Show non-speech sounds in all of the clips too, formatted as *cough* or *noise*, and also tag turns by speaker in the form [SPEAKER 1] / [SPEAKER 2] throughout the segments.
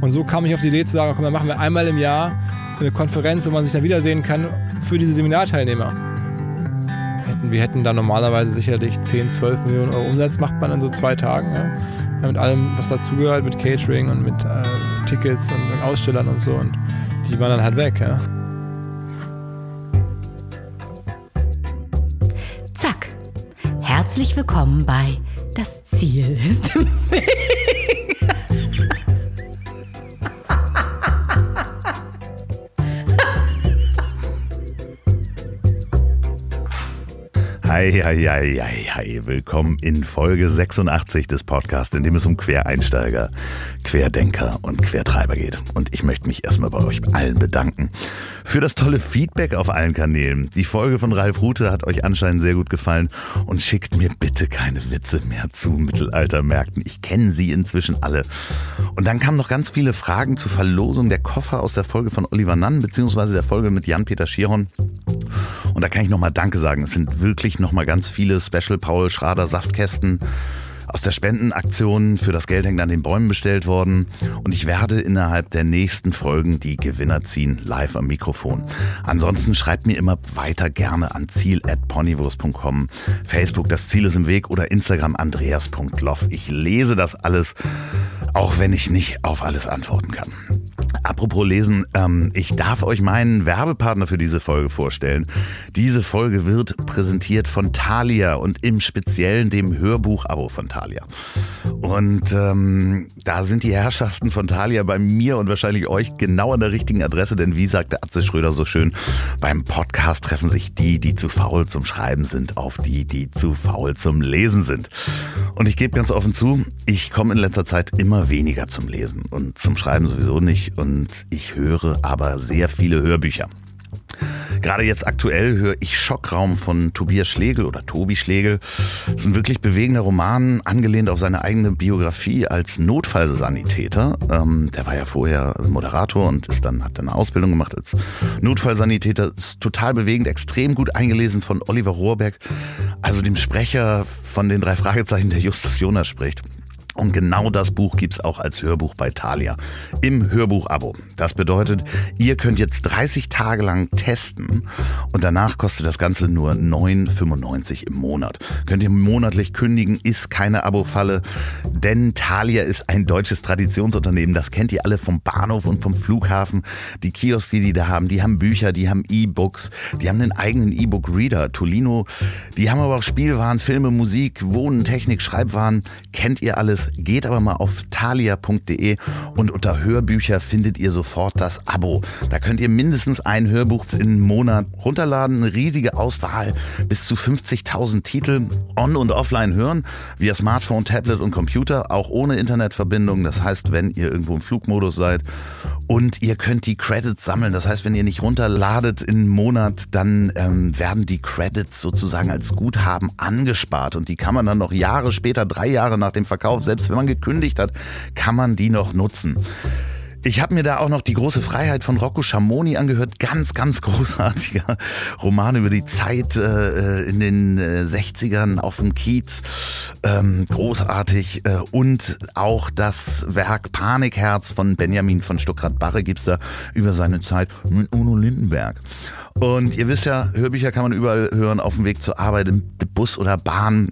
[SPEAKER 1] Und so kam ich auf die Idee zu sagen, komm, dann machen wir einmal im Jahr eine Konferenz, wo man sich dann wiedersehen kann für diese Seminarteilnehmer. Wir hätten da normalerweise sicherlich 10, 12 Millionen Euro Umsatz, macht man in so zwei Tagen. Ja? Mit allem, was dazugehört, mit Catering und mit äh, Tickets und Ausstellern und so. Und die waren dann halt weg. Ja?
[SPEAKER 2] Zack. Herzlich willkommen bei Das Ziel ist im Weg.
[SPEAKER 3] Hi. Willkommen in Folge 86 des Podcasts, in dem es um Quereinsteiger, Querdenker und Quertreiber geht. Und ich möchte mich erstmal bei euch allen bedanken für das tolle Feedback auf allen Kanälen. Die Folge von Ralf Rute hat euch anscheinend sehr gut gefallen und schickt mir bitte keine Witze mehr zu Mittelaltermärkten. Ich kenne sie inzwischen alle. Und dann kamen noch ganz viele Fragen zur Verlosung der Koffer aus der Folge von Oliver Nann, beziehungsweise der Folge mit Jan-Peter Schierhorn. Und da kann ich nochmal Danke sagen. Es sind wirklich nochmal ganz viele Special Paul Schrader Saftkästen aus der Spendenaktion für das Geld hängt an den Bäumen bestellt worden. Und ich werde innerhalb der nächsten Folgen die Gewinner ziehen, live am Mikrofon. Ansonsten schreibt mir immer weiter gerne an ziel.ponywurst.com, Facebook, das Ziel ist im Weg oder Instagram andreas.loff. Ich lese das alles, auch wenn ich nicht auf alles antworten kann. Apropos lesen, ähm, ich darf euch meinen Werbepartner für diese Folge vorstellen. Diese Folge wird präsentiert von Thalia und im Speziellen dem Hörbuch-Abo von Thalia. Und ähm, da sind die Herrschaften von Thalia bei mir und wahrscheinlich euch genau an der richtigen Adresse, denn wie sagte Atze Schröder so schön, beim Podcast treffen sich die, die zu faul zum Schreiben sind, auf die, die zu faul zum Lesen sind. Und ich gebe ganz offen zu, ich komme in letzter Zeit immer weniger zum Lesen und zum Schreiben sowieso nicht und ich höre aber sehr viele Hörbücher. Gerade jetzt aktuell höre ich Schockraum von Tobias Schlegel oder Tobi Schlegel. Das ist ein wirklich bewegender Roman, angelehnt auf seine eigene Biografie als Notfallsanitäter. Ähm, der war ja vorher Moderator und ist dann, hat dann eine Ausbildung gemacht als Notfallsanitäter. Ist total bewegend, extrem gut eingelesen von Oliver Rohrberg, also dem Sprecher von den drei Fragezeichen, der Justus Jonas spricht. Und genau das Buch gibt's auch als Hörbuch bei Thalia im Hörbuch-Abo. Das bedeutet, ihr könnt jetzt 30 Tage lang testen und danach kostet das Ganze nur 9,95 im Monat. Könnt ihr monatlich kündigen, ist keine Abo-Falle, denn Thalia ist ein deutsches Traditionsunternehmen. Das kennt ihr alle vom Bahnhof und vom Flughafen. Die Kioske, die da haben, die haben Bücher, die haben E-Books, die haben einen eigenen E-Book-Reader, Tolino. Die haben aber auch Spielwaren, Filme, Musik, Wohnen, Technik, Schreibwaren. Kennt ihr alles? Geht aber mal auf thalia.de und unter Hörbücher findet ihr sofort das Abo. Da könnt ihr mindestens ein Hörbuch im Monat runterladen, eine riesige Auswahl, bis zu 50.000 Titel on- und offline hören, via Smartphone, Tablet und Computer, auch ohne Internetverbindung. Das heißt, wenn ihr irgendwo im Flugmodus seid und ihr könnt die Credits sammeln. Das heißt, wenn ihr nicht runterladet im Monat, dann ähm, werden die Credits sozusagen als Guthaben angespart und die kann man dann noch Jahre später, drei Jahre nach dem Verkauf, selbst wenn man gekündigt hat, kann man die noch nutzen. Ich habe mir da auch noch die große Freiheit von Rocco Schamoni angehört. Ganz, ganz großartiger *laughs* Roman über die Zeit äh, in den äh, 60ern auf dem Kiez. Ähm, großartig. Äh, und auch das Werk Panikherz von Benjamin von Stuckrad-Barre gibt's da über seine Zeit mit Uno Lindenberg. Und ihr wisst ja, Hörbücher kann man überall hören, auf dem Weg zur Arbeit, im Bus oder Bahn,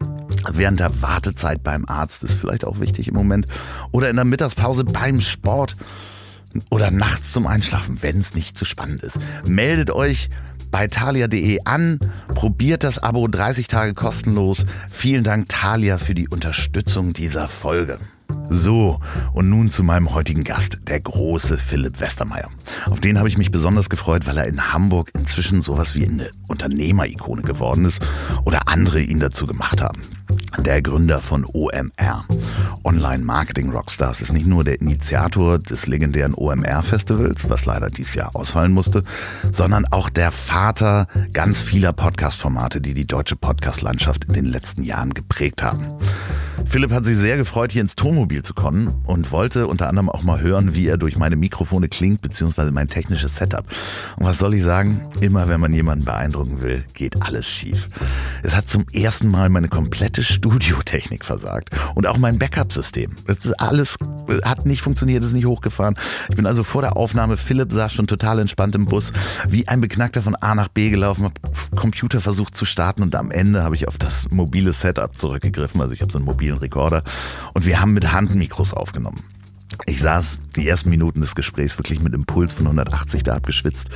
[SPEAKER 3] während der Wartezeit beim Arzt, ist vielleicht auch wichtig im Moment, oder in der Mittagspause beim Sport oder nachts zum Einschlafen, wenn es nicht zu spannend ist. Meldet euch bei thalia.de an, probiert das Abo 30 Tage kostenlos. Vielen Dank Thalia für die Unterstützung dieser Folge. So, und nun zu meinem heutigen Gast, der große Philipp Westermeier. Auf den habe ich mich besonders gefreut, weil er in Hamburg inzwischen sowas wie eine Unternehmerikone geworden ist oder andere ihn dazu gemacht haben. Der Gründer von OMR, Online Marketing Rockstars, ist nicht nur der Initiator des legendären OMR-Festivals, was leider dieses Jahr ausfallen musste, sondern auch der Vater ganz vieler Podcast-Formate, die die deutsche Podcast-Landschaft in den letzten Jahren geprägt haben. Philipp hat sich sehr gefreut, hier ins Tonmobil zu kommen und wollte unter anderem auch mal hören, wie er durch meine Mikrofone klingt, beziehungsweise mein technisches Setup. Und was soll ich sagen? Immer wenn man jemanden beeindrucken will, geht alles schief. Es hat zum ersten Mal meine komplette Studiotechnik versagt und auch mein Backup-System. Das ist alles, hat nicht funktioniert, ist nicht hochgefahren. Ich bin also vor der Aufnahme, Philipp saß schon total entspannt im Bus, wie ein Beknackter von A nach B gelaufen, hab Computer versucht zu starten und am Ende habe ich auf das mobile Setup zurückgegriffen. Also ich habe so einen mobilen Rekorder und wir haben mit Handmikros aufgenommen. Ich saß die ersten Minuten des Gesprächs wirklich mit Impuls von 180 da abgeschwitzt.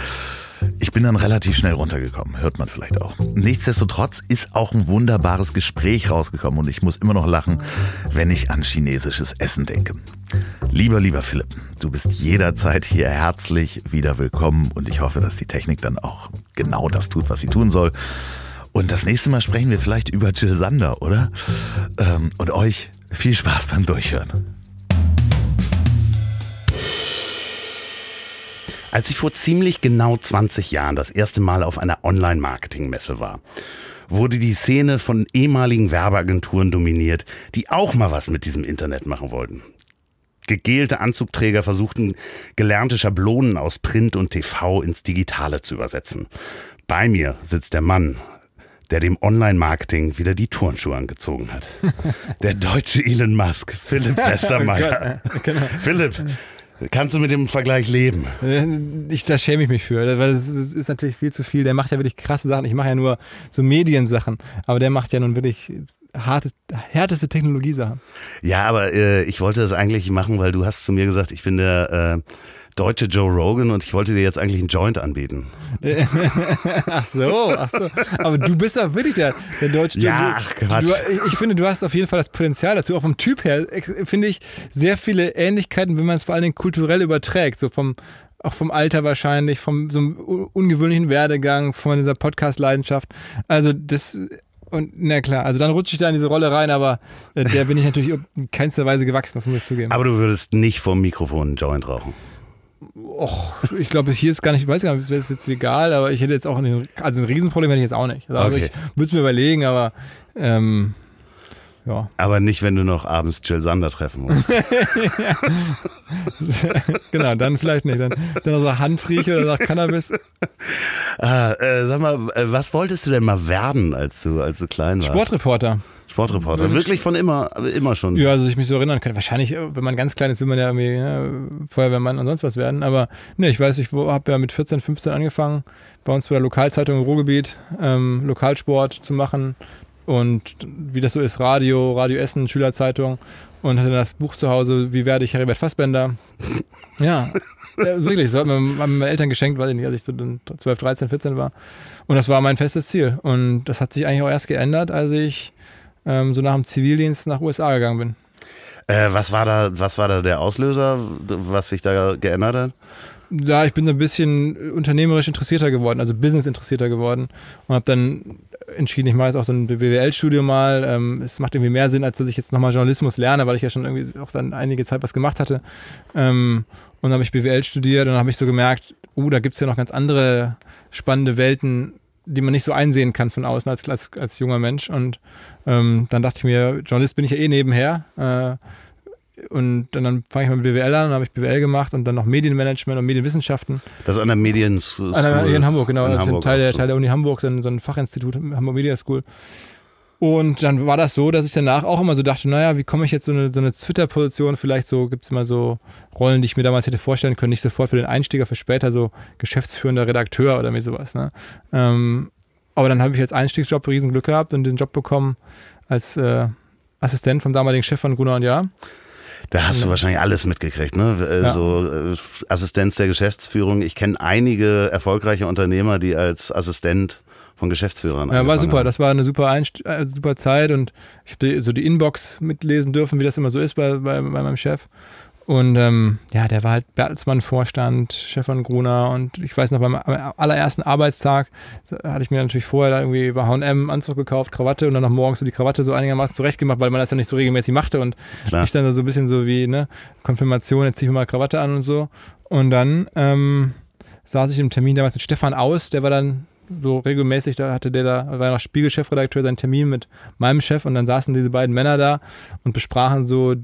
[SPEAKER 3] Ich bin dann relativ schnell runtergekommen, hört man vielleicht auch. Nichtsdestotrotz ist auch ein wunderbares Gespräch rausgekommen und ich muss immer noch lachen, wenn ich an chinesisches Essen denke. Lieber, lieber Philipp, du bist jederzeit hier herzlich wieder willkommen und ich hoffe, dass die Technik dann auch genau das tut, was sie tun soll. Und das nächste Mal sprechen wir vielleicht über Jill Sander, oder? Ähm, und euch viel Spaß beim Durchhören. Als ich vor ziemlich genau 20 Jahren das erste Mal auf einer Online-Marketing-Messe war, wurde die Szene von ehemaligen Werbeagenturen dominiert, die auch mal was mit diesem Internet machen wollten. Gegelte Anzugträger versuchten, gelernte Schablonen aus Print und TV ins Digitale zu übersetzen. Bei mir sitzt der Mann, der dem Online-Marketing wieder die Turnschuhe angezogen hat. *laughs* Der deutsche Elon Musk, Philipp *laughs* Westermeier.
[SPEAKER 1] genau.
[SPEAKER 3] Philipp, kannst du mit dem Vergleich leben?
[SPEAKER 1] Ich, da schäme ich mich für, weil das ist, ist natürlich viel zu viel. Der macht ja wirklich krasse Sachen. Ich mache ja nur so Mediensachen, aber der macht ja nun wirklich harte, härteste Technologiesachen.
[SPEAKER 3] Ja, aber äh, ich wollte das eigentlich machen, weil du hast zu mir gesagt, ich bin der äh, deutsche Joe Rogan und ich wollte dir jetzt eigentlich einen Joint anbieten. *laughs*
[SPEAKER 1] ach so, ach so. Aber du bist ja wirklich der, der deutsche Joe.
[SPEAKER 3] Ja, ach Quatsch.
[SPEAKER 1] Du, ich finde, du hast auf jeden Fall das Potenzial dazu. Auch vom Typ her finde ich sehr viele Ähnlichkeiten, wenn man es vor allen Dingen kulturell überträgt. So vom, auch vom Alter wahrscheinlich, vom so einem ungewöhnlichen Werdegang, von dieser Podcast-Leidenschaft. Also das und na klar, also dann rutsche ich da in diese Rolle rein, aber äh, der bin ich natürlich in keinster Weise gewachsen, das muss ich zugeben.
[SPEAKER 3] Aber du würdest nicht vom Mikrofon einen Joint rauchen.
[SPEAKER 1] Och, ich glaube, hier ist gar nicht, ich weiß gar nicht, wäre es jetzt legal, aber ich hätte jetzt auch ein, also ein Riesenproblem hätte ich jetzt auch nicht. Also
[SPEAKER 3] Okay.
[SPEAKER 1] ich würde es mir überlegen, aber ähm, ja.
[SPEAKER 3] Aber nicht, wenn du noch abends Jill Sander treffen musst. *laughs*
[SPEAKER 1] genau, dann vielleicht nicht. Dann, dann noch so Handfrieche oder noch Cannabis.
[SPEAKER 3] ah, äh, sag mal, äh, was wolltest du denn mal werden, als du, als du klein warst?
[SPEAKER 1] Sportreporter.
[SPEAKER 3] Sportreporter. Wirklich von immer, immer schon.
[SPEAKER 1] Ja, also ich mich so erinnern kann. Wahrscheinlich, äh, wenn man ganz klein ist, will man ja irgendwie ne, Feuerwehrmann und sonst was werden. Aber ne, ich weiß, ich habe ja mit 14, 15 angefangen, bei uns bei der Lokalzeitung im Ruhrgebiet ähm, Lokalsport zu machen. Und wie das so ist, Radio, Radio Essen, Schülerzeitung. Und hatte dann das Buch zu Hause, Wie werde ich Heribert Fassbender? *laughs* Ja, ja, wirklich. So hat mir, meine Eltern geschenkt, weiß ich nicht, als ich so dann 12, 13, 14 war. Und das war mein festes Ziel. Und das hat sich eigentlich auch erst geändert, als ich ähm, so nach dem Zivildienst nach USA gegangen bin.
[SPEAKER 3] Äh, was, war da, was war da der Auslöser, was sich da geändert hat?
[SPEAKER 1] Ja, ich bin so ein bisschen unternehmerisch interessierter geworden, also business interessierter geworden und habe dann entschieden, ich mache jetzt auch so ein BWL-Studium mal. Ähm, es macht irgendwie mehr Sinn, als dass ich jetzt nochmal Journalismus lerne, weil ich ja schon irgendwie auch dann einige Zeit was gemacht hatte. Ähm, und dann habe ich BWL studiert und dann habe ich so gemerkt, uh, da gibt es ja noch ganz andere spannende Welten, die man nicht so einsehen kann von außen als, als, als junger Mensch. Und ähm, dann dachte ich mir, Journalist bin ich ja eh nebenher. Äh, und dann, dann fange ich mal mit BWL an, dann habe ich BWL gemacht und dann noch Medienmanagement und Medienwissenschaften.
[SPEAKER 3] Das ist an der Medien School.
[SPEAKER 1] An der, in Hamburg, genau.
[SPEAKER 3] In
[SPEAKER 1] das
[SPEAKER 3] Hamburg
[SPEAKER 1] ist ein Teil der. Teil der Uni Hamburg, so ein, so ein Fachinstitut, Hamburg Media School. Und dann war das so, dass ich danach auch immer so dachte, naja, wie komme ich jetzt so eine, so eine Twitter-Position, vielleicht so, gibt es immer so Rollen, die ich mir damals hätte vorstellen können, nicht sofort für den Einstieger, für später so geschäftsführender Redakteur oder mir sowas. Ne? Ähm, aber dann habe ich als Einstiegsjob riesen Glück gehabt und den Job bekommen als äh, Assistent vom damaligen Chef von Gruner und Jahr.
[SPEAKER 3] Da hast du wahrscheinlich alles mitgekriegt, ne? Äh,
[SPEAKER 1] Ja.
[SPEAKER 3] So äh, Assistenz der Geschäftsführung. Ich kenne einige erfolgreiche Unternehmer, die als Assistent von Geschäftsführern
[SPEAKER 1] Ja, war super.
[SPEAKER 3] haben.
[SPEAKER 1] Das war eine super, Einst äh, super Zeit und ich habe so die Inbox mitlesen dürfen, wie das immer so ist bei, bei, bei meinem Chef. Und ähm, ja, der war halt Bertelsmann Vorstand, Chef von Gruner und ich weiß noch, beim allerersten Arbeitstag hatte ich mir natürlich vorher da irgendwie bei H&M Anzug gekauft, Krawatte und dann noch morgens so die Krawatte so einigermaßen zurechtgemacht, weil man das ja nicht so regelmäßig machte und
[SPEAKER 3] Klar.
[SPEAKER 1] ich dann so ein bisschen so wie, ne, Konfirmation, jetzt ziehe ich mir mal Krawatte an und so. Und dann ähm, saß ich im Termin damals mit Stefan Aus, der war dann so regelmäßig, da hatte der da, war noch Spiegelchefredakteur, seinen Termin mit meinem Chef und dann saßen diese beiden Männer da und besprachen so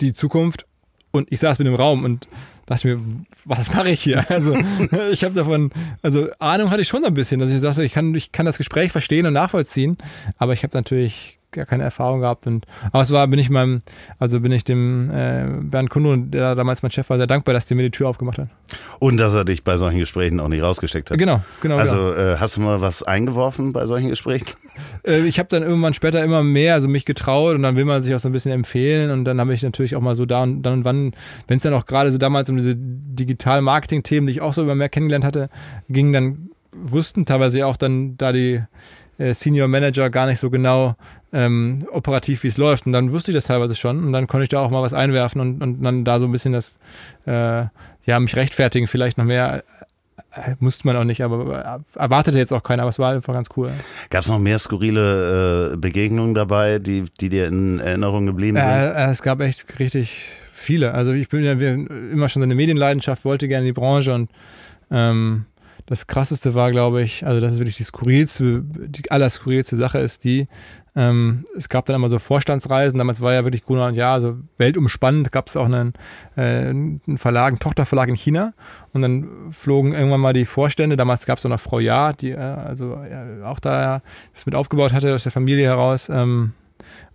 [SPEAKER 1] die Zukunft und ich saß mit im Raum und dachte mir, was mache ich hier? *laughs* Also ich habe davon, also Ahnung hatte ich schon so ein bisschen, dass ich sagte, ich kann, ich kann das Gespräch verstehen und nachvollziehen, aber ich habe natürlich gar keine Erfahrung gehabt. Und, aber es war, bin ich meinem, also bin ich dem äh, Bernd Kundo, der damals mein Chef war, sehr dankbar, dass der mir die Tür aufgemacht hat.
[SPEAKER 3] Und dass er dich bei solchen Gesprächen auch nicht rausgesteckt hat.
[SPEAKER 1] Genau, genau.
[SPEAKER 3] Also
[SPEAKER 1] genau.
[SPEAKER 3] Äh, hast du mal was eingeworfen bei solchen Gesprächen? *laughs*
[SPEAKER 1] Äh, ich habe dann irgendwann später immer mehr, also mich getraut und dann will man sich auch so ein bisschen empfehlen und dann habe ich natürlich auch mal so da und dann und wann, wenn es dann auch gerade so damals um diese Digital-Marketing-Themen, die ich auch so immer mehr kennengelernt hatte, ging, dann wussten teilweise auch dann da die äh, Senior Manager gar nicht so genau, ähm, operativ, wie es läuft. Und dann wusste ich das teilweise schon und dann konnte ich da auch mal was einwerfen und, und dann da so ein bisschen das, äh, ja, mich rechtfertigen, vielleicht noch mehr. Äh, musste man auch nicht, aber erwartete jetzt auch keiner, aber es war einfach ganz cool.
[SPEAKER 3] Gab es noch mehr skurrile äh, Begegnungen dabei, die, die dir in Erinnerung geblieben sind?
[SPEAKER 1] Äh, es gab echt richtig viele. Also ich bin ja immer schon so eine Medienleidenschaft, wollte gerne in die Branche und ähm, das krasseste war, glaube ich, also das ist wirklich die skurrilste, die allerskurrilste Sache ist die, ähm, es gab dann immer so Vorstandsreisen, damals war ja wirklich Gruner und ja, so weltumspannend, gab es auch einen, äh, einen Verlag, einen Tochterverlag in China. Und dann flogen irgendwann mal die Vorstände, damals gab es auch noch Frau Ja, die äh, also äh, auch da das mit aufgebaut hatte aus der Familie heraus, ähm,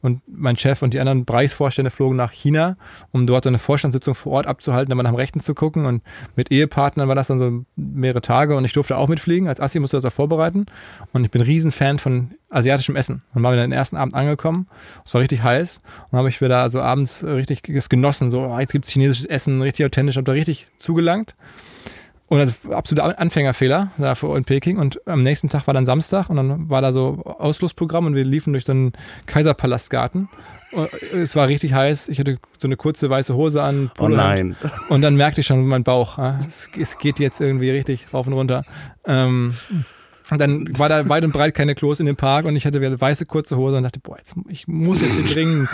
[SPEAKER 1] und mein Chef und die anderen Bereichsvorstände flogen nach China, um dort eine Vorstandssitzung vor Ort abzuhalten, dann nach Rechten zu gucken. Und mit Ehepartnern war das dann so mehrere Tage und ich durfte auch mitfliegen. Als Assi musste das auch vorbereiten. Und ich bin ein Riesenfan von asiatischem Essen. Und war wieder den ersten Abend angekommen. Es war richtig heiß. Und habe ich wieder so abends richtig genossen. So, oh, jetzt gibt es chinesisches Essen, richtig authentisch. Habe da richtig zugelangt. Und das absoluter Anfängerfehler da in Peking. Und am nächsten Tag war dann Samstag und dann war da so Ausflussprogramm und wir liefen durch so einen Kaiserpalastgarten. Es war richtig heiß. Ich hatte so eine kurze weiße Hose an.
[SPEAKER 3] Oh nein.
[SPEAKER 1] Und dann merkte ich schon mein Bauch. Es, geht jetzt irgendwie richtig rauf und runter. Ähm, und dann war da weit und breit keine Klos in dem Park und ich hatte wieder weiße kurze Hose und dachte, boah, jetzt, ich muss jetzt hier dringend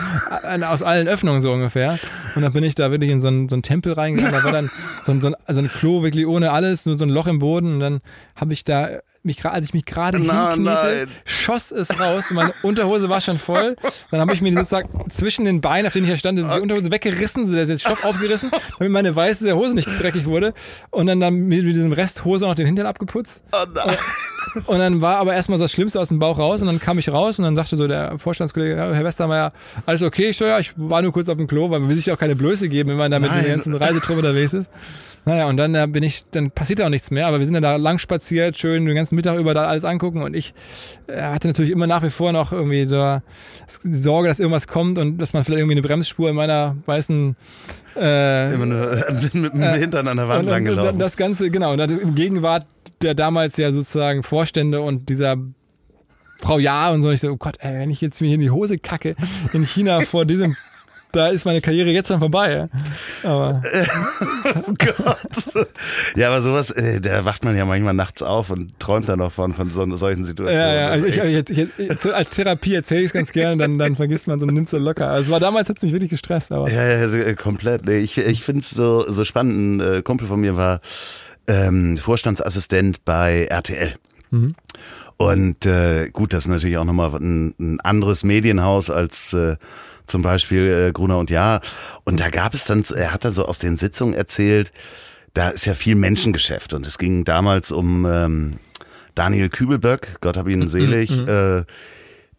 [SPEAKER 1] aus allen Öffnungen so ungefähr. Und dann bin ich da wirklich in so einen, so einen Tempel reingegangen. Da war dann so ein, so, ein, also ein Klo wirklich ohne alles, nur so ein Loch im Boden. Und dann habe ich da mich, als ich mich gerade hinkniete, schoss es raus. Und meine Unterhose war schon voll. Dann habe ich mir sozusagen zwischen den Beinen, auf denen ich hier stand, die Unterhose weggerissen, so der Stoff aufgerissen, damit meine weiße Hose nicht dreckig wurde. Und dann, dann mit diesem Rest Hose noch den Hintern abgeputzt. Oh nein. Und dann war aber erstmal so das Schlimmste aus dem Bauch raus und dann kam ich raus und dann sagte so der Vorstandskollege, Herr Westermeier, alles okay? Ich so, ja, ich war nur kurz auf dem Klo, weil man will sich auch keine Blöße geben, wenn man da mit der ganzen Reisetruppe unterwegs ist. Naja, und dann äh, bin ich, dann passiert auch nichts mehr, aber wir sind dann da lang spaziert, schön den ganzen Mittag über da alles angucken und ich äh, hatte natürlich immer nach wie vor noch irgendwie so die Sorge, dass irgendwas kommt und dass man vielleicht irgendwie eine Bremsspur in meiner weißen
[SPEAKER 3] äh, immer nur mit dem Hintern an der Wand lang gelaufen.
[SPEAKER 1] Das Ganze, genau, und im Gegenwart der damals ja sozusagen Vorstände und dieser Frau Ja und so. Ich so, oh Gott, ey, wenn ich jetzt mir hier in die Hose kacke in China vor diesem da ist meine Karriere jetzt schon vorbei. Aber. *laughs*
[SPEAKER 3] oh Gott. Ja, aber sowas, äh, da wacht man ja manchmal nachts auf und träumt dann noch von, von so, solchen Situationen.
[SPEAKER 1] Ja, ja, also ich, ich, ich, als Therapie erzähle ich es ganz gerne, dann, dann vergisst man so und nimmt es so locker. Also es war damals, hat es mich wirklich gestresst. Aber.
[SPEAKER 3] Ja, ja, äh, komplett. Ich, ich finde es so, so spannend. Ein äh, Kumpel von mir war ähm, Vorstandsassistent bei RTL. Mhm. Und äh, gut, das ist natürlich auch nochmal ein, ein anderes Medienhaus als äh, zum Beispiel äh, Gruner und Ja. Und da gab es dann, er hat da so aus den Sitzungen erzählt, da ist ja viel Menschengeschäft und es ging damals um ähm, Daniel Kübelböck, Gott hab ihn mhm, selig, mhm. äh,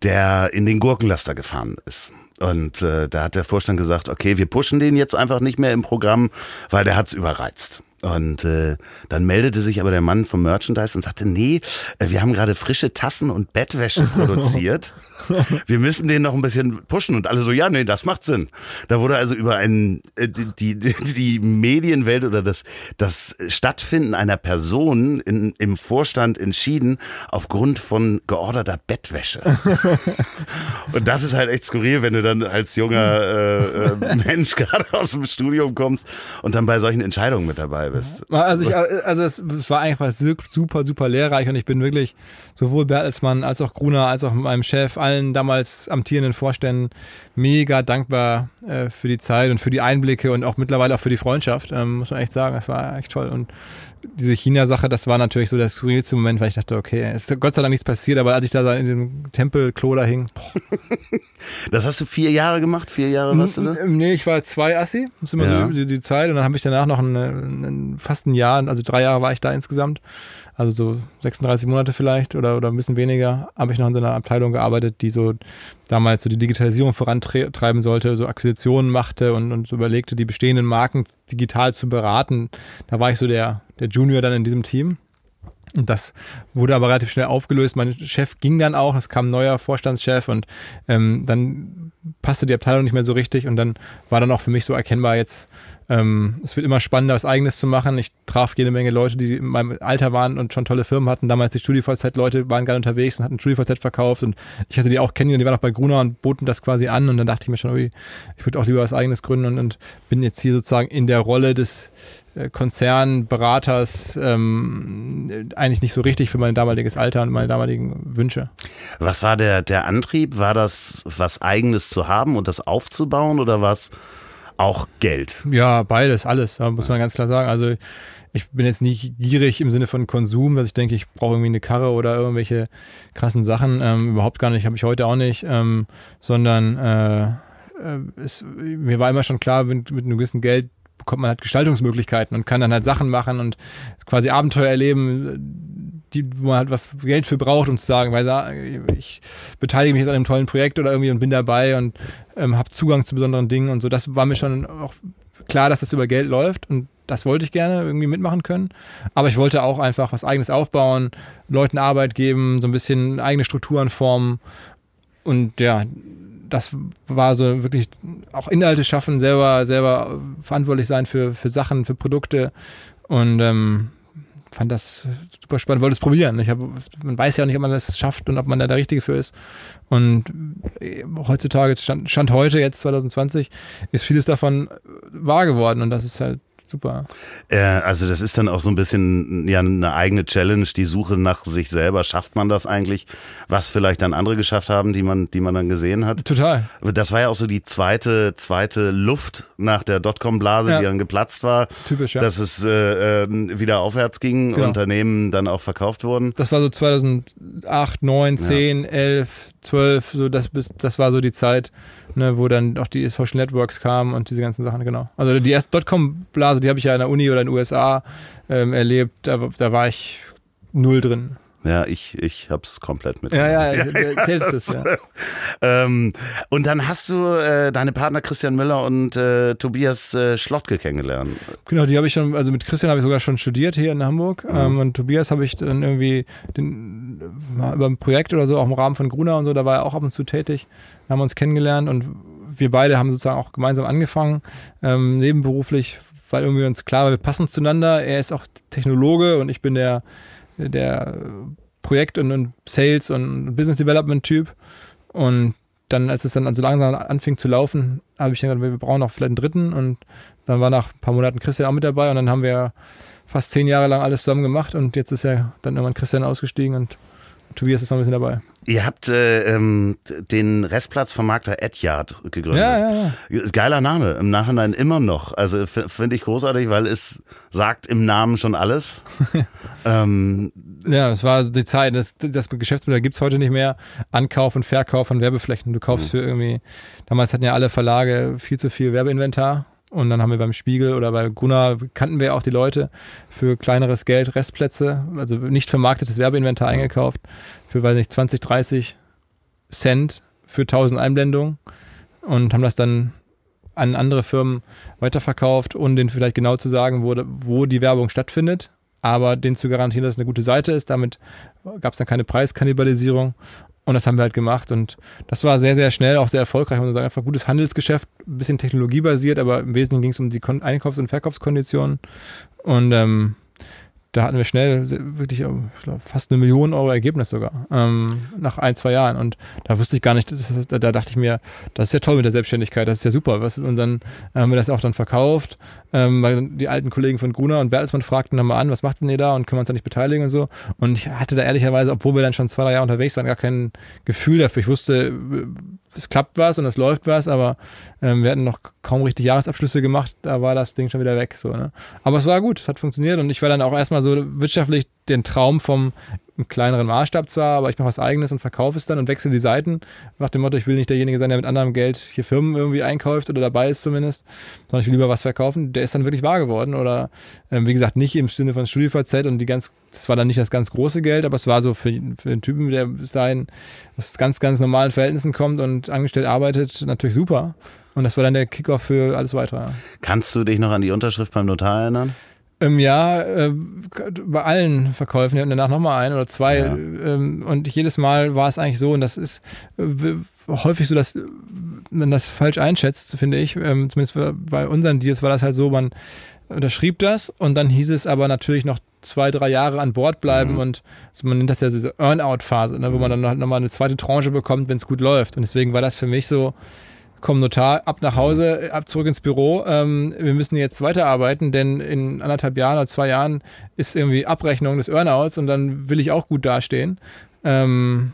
[SPEAKER 3] der in den Gurkenlaster gefahren ist. Und äh, da hat der Vorstand gesagt, okay, wir pushen den jetzt einfach nicht mehr im Programm, weil der hat's überreizt. Und äh, dann meldete sich aber der Mann vom Merchandise und sagte, nee, äh, wir haben gerade frische Tassen und Bettwäsche *laughs* produziert. *laughs* Wir müssen den noch ein bisschen pushen. Und alle so, ja, nee, das macht Sinn. Da wurde also über einen, äh, die, die, die Medienwelt oder das, das Stattfinden einer Person in, im Vorstand entschieden aufgrund von georderter Bettwäsche. *laughs* und das ist halt echt skurril, wenn du dann als junger äh, äh, *laughs* Mensch gerade aus dem Studium kommst und dann bei solchen Entscheidungen mit dabei bist.
[SPEAKER 1] Also, ich, also es, es, war einfach super, super lehrreich und ich bin wirklich sowohl Bertelsmann als auch Gruner als auch meinem Chef, allen damals amtierenden Vorständen mega dankbar äh, für die Zeit und für die Einblicke und auch mittlerweile auch für die Freundschaft, ähm, muss man echt sagen. Das war echt toll. Und diese China-Sache, das war natürlich so der skurrilste Moment, weil ich dachte, okay, ist Gott sei Dank nichts passiert, aber als ich da in dem Tempelklo da hing. *laughs*
[SPEAKER 3] Das hast du vier Jahre gemacht? Vier Jahre warst du da?
[SPEAKER 1] Nee, ich war zwei Assi. Das ist immer ja. so die, die, Zeit. Und dann habe ich danach noch eine, eine, fast ein Jahr, also drei Jahre war ich da insgesamt. Also so 36 Monate vielleicht oder, oder ein bisschen weniger, habe ich noch in so einer Abteilung gearbeitet, die so damals so die Digitalisierung vorantreiben sollte, so Akquisitionen machte und, und so überlegte, die bestehenden Marken digital zu beraten. Da war ich so der, der Junior dann in diesem Team. Und das wurde aber relativ schnell aufgelöst. Mein Chef ging dann auch, es kam ein neuer Vorstandschef und ähm, dann passte die Abteilung nicht mehr so richtig und dann war dann auch für mich so erkennbar, jetzt ähm, es wird immer spannender, was Eigenes zu machen. Ich traf jede Menge Leute, die in meinem Alter waren und schon tolle Firmen hatten. Damals die StudiVZ-Leute waren gerade unterwegs und hatten StudiVZ verkauft und ich hatte die auch kennengelernt, die waren auch bei Gruner und boten das quasi an und dann dachte ich mir schon, ich würde auch lieber was Eigenes gründen und, und bin jetzt hier sozusagen in der Rolle des äh, Konzernberaters ähm, eigentlich nicht so richtig für mein damaliges Alter und meine damaligen Wünsche.
[SPEAKER 3] Was war der, der Antrieb? War das was Eigenes zu haben und das aufzubauen oder was auch Geld?
[SPEAKER 1] Ja, beides, alles, muss man ganz klar sagen. Also ich bin jetzt nicht gierig im Sinne von Konsum, dass ich denke, ich brauche irgendwie eine Karre oder irgendwelche krassen Sachen. Ähm, überhaupt gar nicht, habe ich heute auch nicht, ähm, sondern äh, äh es, mir war immer schon klar, mit, mit einem gewissen Geld bekommt man halt Gestaltungsmöglichkeiten und kann dann halt Sachen machen und quasi Abenteuer erleben, die, wo man halt was Geld für braucht, um zu sagen, weil ich beteilige mich jetzt an einem tollen Projekt oder irgendwie und bin dabei und ähm, habe Zugang zu besonderen Dingen und so. Das war mir schon auch klar, dass das über Geld läuft und das wollte ich gerne irgendwie mitmachen können. Aber ich wollte auch einfach was Eigenes aufbauen, Leuten Arbeit geben, so ein bisschen eigene Strukturen formen und ja, das war so wirklich auch Inhalte schaffen, selber, selber verantwortlich sein für, für Sachen, für Produkte und ähm, fand das super spannend, wollte es probieren. Ich hab, man weiß ja auch nicht, ob man das schafft und ob man da der Richtige für ist. Und äh, heutzutage, Stand, Stand heute, jetzt 2020, ist vieles davon wahr geworden und das ist halt super.
[SPEAKER 3] Äh, also das ist dann auch so ein bisschen ja eine eigene Challenge, die Suche nach sich selber. Schafft man das eigentlich, was vielleicht dann andere geschafft haben, die man, die man dann gesehen hat?
[SPEAKER 1] Total.
[SPEAKER 3] Das war ja auch so die zweite, zweite Luft nach der Dotcom-Blase, ja. die dann geplatzt war.
[SPEAKER 1] Typisch, ja.
[SPEAKER 3] Dass es äh, ähm, wieder aufwärts ging, genau. Unternehmen dann auch verkauft wurden.
[SPEAKER 1] Das war so 2008, 9, 10, ja. 11, 12, so das, bis, das war so die Zeit, ne, wo dann auch die Social Networks kamen und diese ganzen Sachen, genau. Also die erste Dotcom-Blase, die habe ich ja in der Uni oder in den USA ähm, erlebt, da, da war ich null drin.
[SPEAKER 3] Ja, ich, ich habe es komplett mit.
[SPEAKER 1] Ja, ja, ja erzählst es, ja. *laughs*
[SPEAKER 3] ähm, und dann hast du äh, deine Partner Christian Müller und äh, Tobias äh, Schlottke kennengelernt.
[SPEAKER 1] Genau, die habe ich schon, also mit Christian habe ich sogar schon studiert hier in Hamburg. Mhm. Ähm, und Tobias habe ich dann irgendwie den, über ein Projekt oder so, auch im Rahmen von Gruner und so, da war er auch ab und zu tätig. Da haben wir uns kennengelernt und wir beide haben sozusagen auch gemeinsam angefangen, ähm, nebenberuflich, weil irgendwie uns klar war, wir passen zueinander. Er ist auch Technologe und ich bin der der Projekt- und, Sales- und Business Development-Typ. Und dann, als es dann so langsam anfing zu laufen, habe ich dann gesagt, wir brauchen noch vielleicht einen dritten. Und dann war nach ein paar Monaten Christian auch mit dabei. Und dann haben wir fast zehn Jahre lang alles zusammen gemacht. Und jetzt ist ja dann irgendwann Christian ausgestiegen und Tobias ist noch ein bisschen dabei.
[SPEAKER 3] Ihr habt äh, ähm, den Restplatz vom Makler Edyard gegründet.
[SPEAKER 1] Ja, ja, ja.
[SPEAKER 3] Geiler Name, im Nachhinein immer noch. Also finde ich großartig, weil es sagt im Namen schon alles. *laughs*
[SPEAKER 1] ähm, ja, es war die Zeit, das, das Geschäftsmodell gibt es heute nicht mehr. Ankauf und Verkauf von Werbeflächen. Du kaufst mhm. für irgendwie, damals hatten ja alle Verlage viel zu viel Werbeinventar und dann haben wir beim Spiegel oder bei Gunnar kannten wir auch die Leute für kleineres Geld Restplätze, also nicht vermarktetes Werbeinventar eingekauft, für, weiß nicht, 20, 30 Cent für 1000 Einblendungen und haben das dann an andere Firmen weiterverkauft, ohne denen vielleicht genau zu sagen, wo, wo die Werbung stattfindet, aber denen zu garantieren, dass es eine gute Seite ist. Damit gab es dann keine Preiskannibalisierung und das haben wir halt gemacht. Und das war sehr, sehr schnell, auch sehr erfolgreich. Und sagen, einfach gutes Handelsgeschäft, ein bisschen technologiebasiert, aber im Wesentlichen ging es um die Einkaufs- und Verkaufskonditionen. Und ähm, da hatten wir schnell wirklich glaub, fast eine Million Euro Ergebnis sogar ähm, nach ein, zwei Jahren. Und da wusste ich gar nicht, das, da, da, dachte ich mir, das ist ja toll mit der Selbstständigkeit, das ist ja super. Was, und dann haben wir das auch dann verkauft, ähm, weil die alten Kollegen von Gruner und Bertelsmann fragten dann mal an, was macht denn ihr da und können wir uns da nicht beteiligen und so. Und ich hatte da ehrlicherweise, obwohl wir dann schon zwei, drei Jahre unterwegs waren, gar kein Gefühl dafür. Ich wusste, es klappt was und es läuft was, aber ähm, wir hatten noch kaum richtig Jahresabschlüsse gemacht, da war das Ding schon wieder weg. So, ne? Aber es war gut, es hat funktioniert und ich war dann auch erstmal so wirtschaftlich den Traum vom kleineren Maßstab zwar, aber ich mache was eigenes und verkaufe es dann und wechsle die Seiten nach dem Motto, ich will nicht derjenige sein, der mit anderem Geld hier Firmen irgendwie einkauft oder dabei ist zumindest, sondern ich will lieber was verkaufen. Der ist dann wirklich wahr geworden oder ähm, wie gesagt nicht im Sinne von StudiVZ und die ganz, das war dann nicht das ganz große Geld, aber es war so für, für den Typen, der bis dahin aus ganz, ganz normalen Verhältnissen kommt und angestellt arbeitet, natürlich super. Und das war dann der Kickoff für alles weitere.
[SPEAKER 3] Kannst du dich noch an die Unterschrift beim Notar erinnern?
[SPEAKER 1] Ähm, ja, äh, bei allen Verkäufen, wir hatten danach nochmal ein oder zwei. Ja. Ähm, und jedes Mal war es eigentlich so, und das ist äh, häufig so, dass man das falsch einschätzt, finde ich. Ähm, zumindest bei unseren Deals war das halt so, man unterschrieb das und dann hieß es aber natürlich noch zwei, drei Jahre an Bord bleiben mhm. und also man nennt das ja diese Earn-out-Phase, ne, wo man dann nochmal eine zweite Tranche bekommt, wenn es gut läuft. Und deswegen war das für mich so, komm Notar, ab nach Hause, ab zurück ins Büro. Ähm, wir müssen jetzt weiterarbeiten, denn in anderthalb Jahren oder zwei Jahren ist irgendwie Abrechnung des Earnouts und dann will ich auch gut dastehen. Ähm,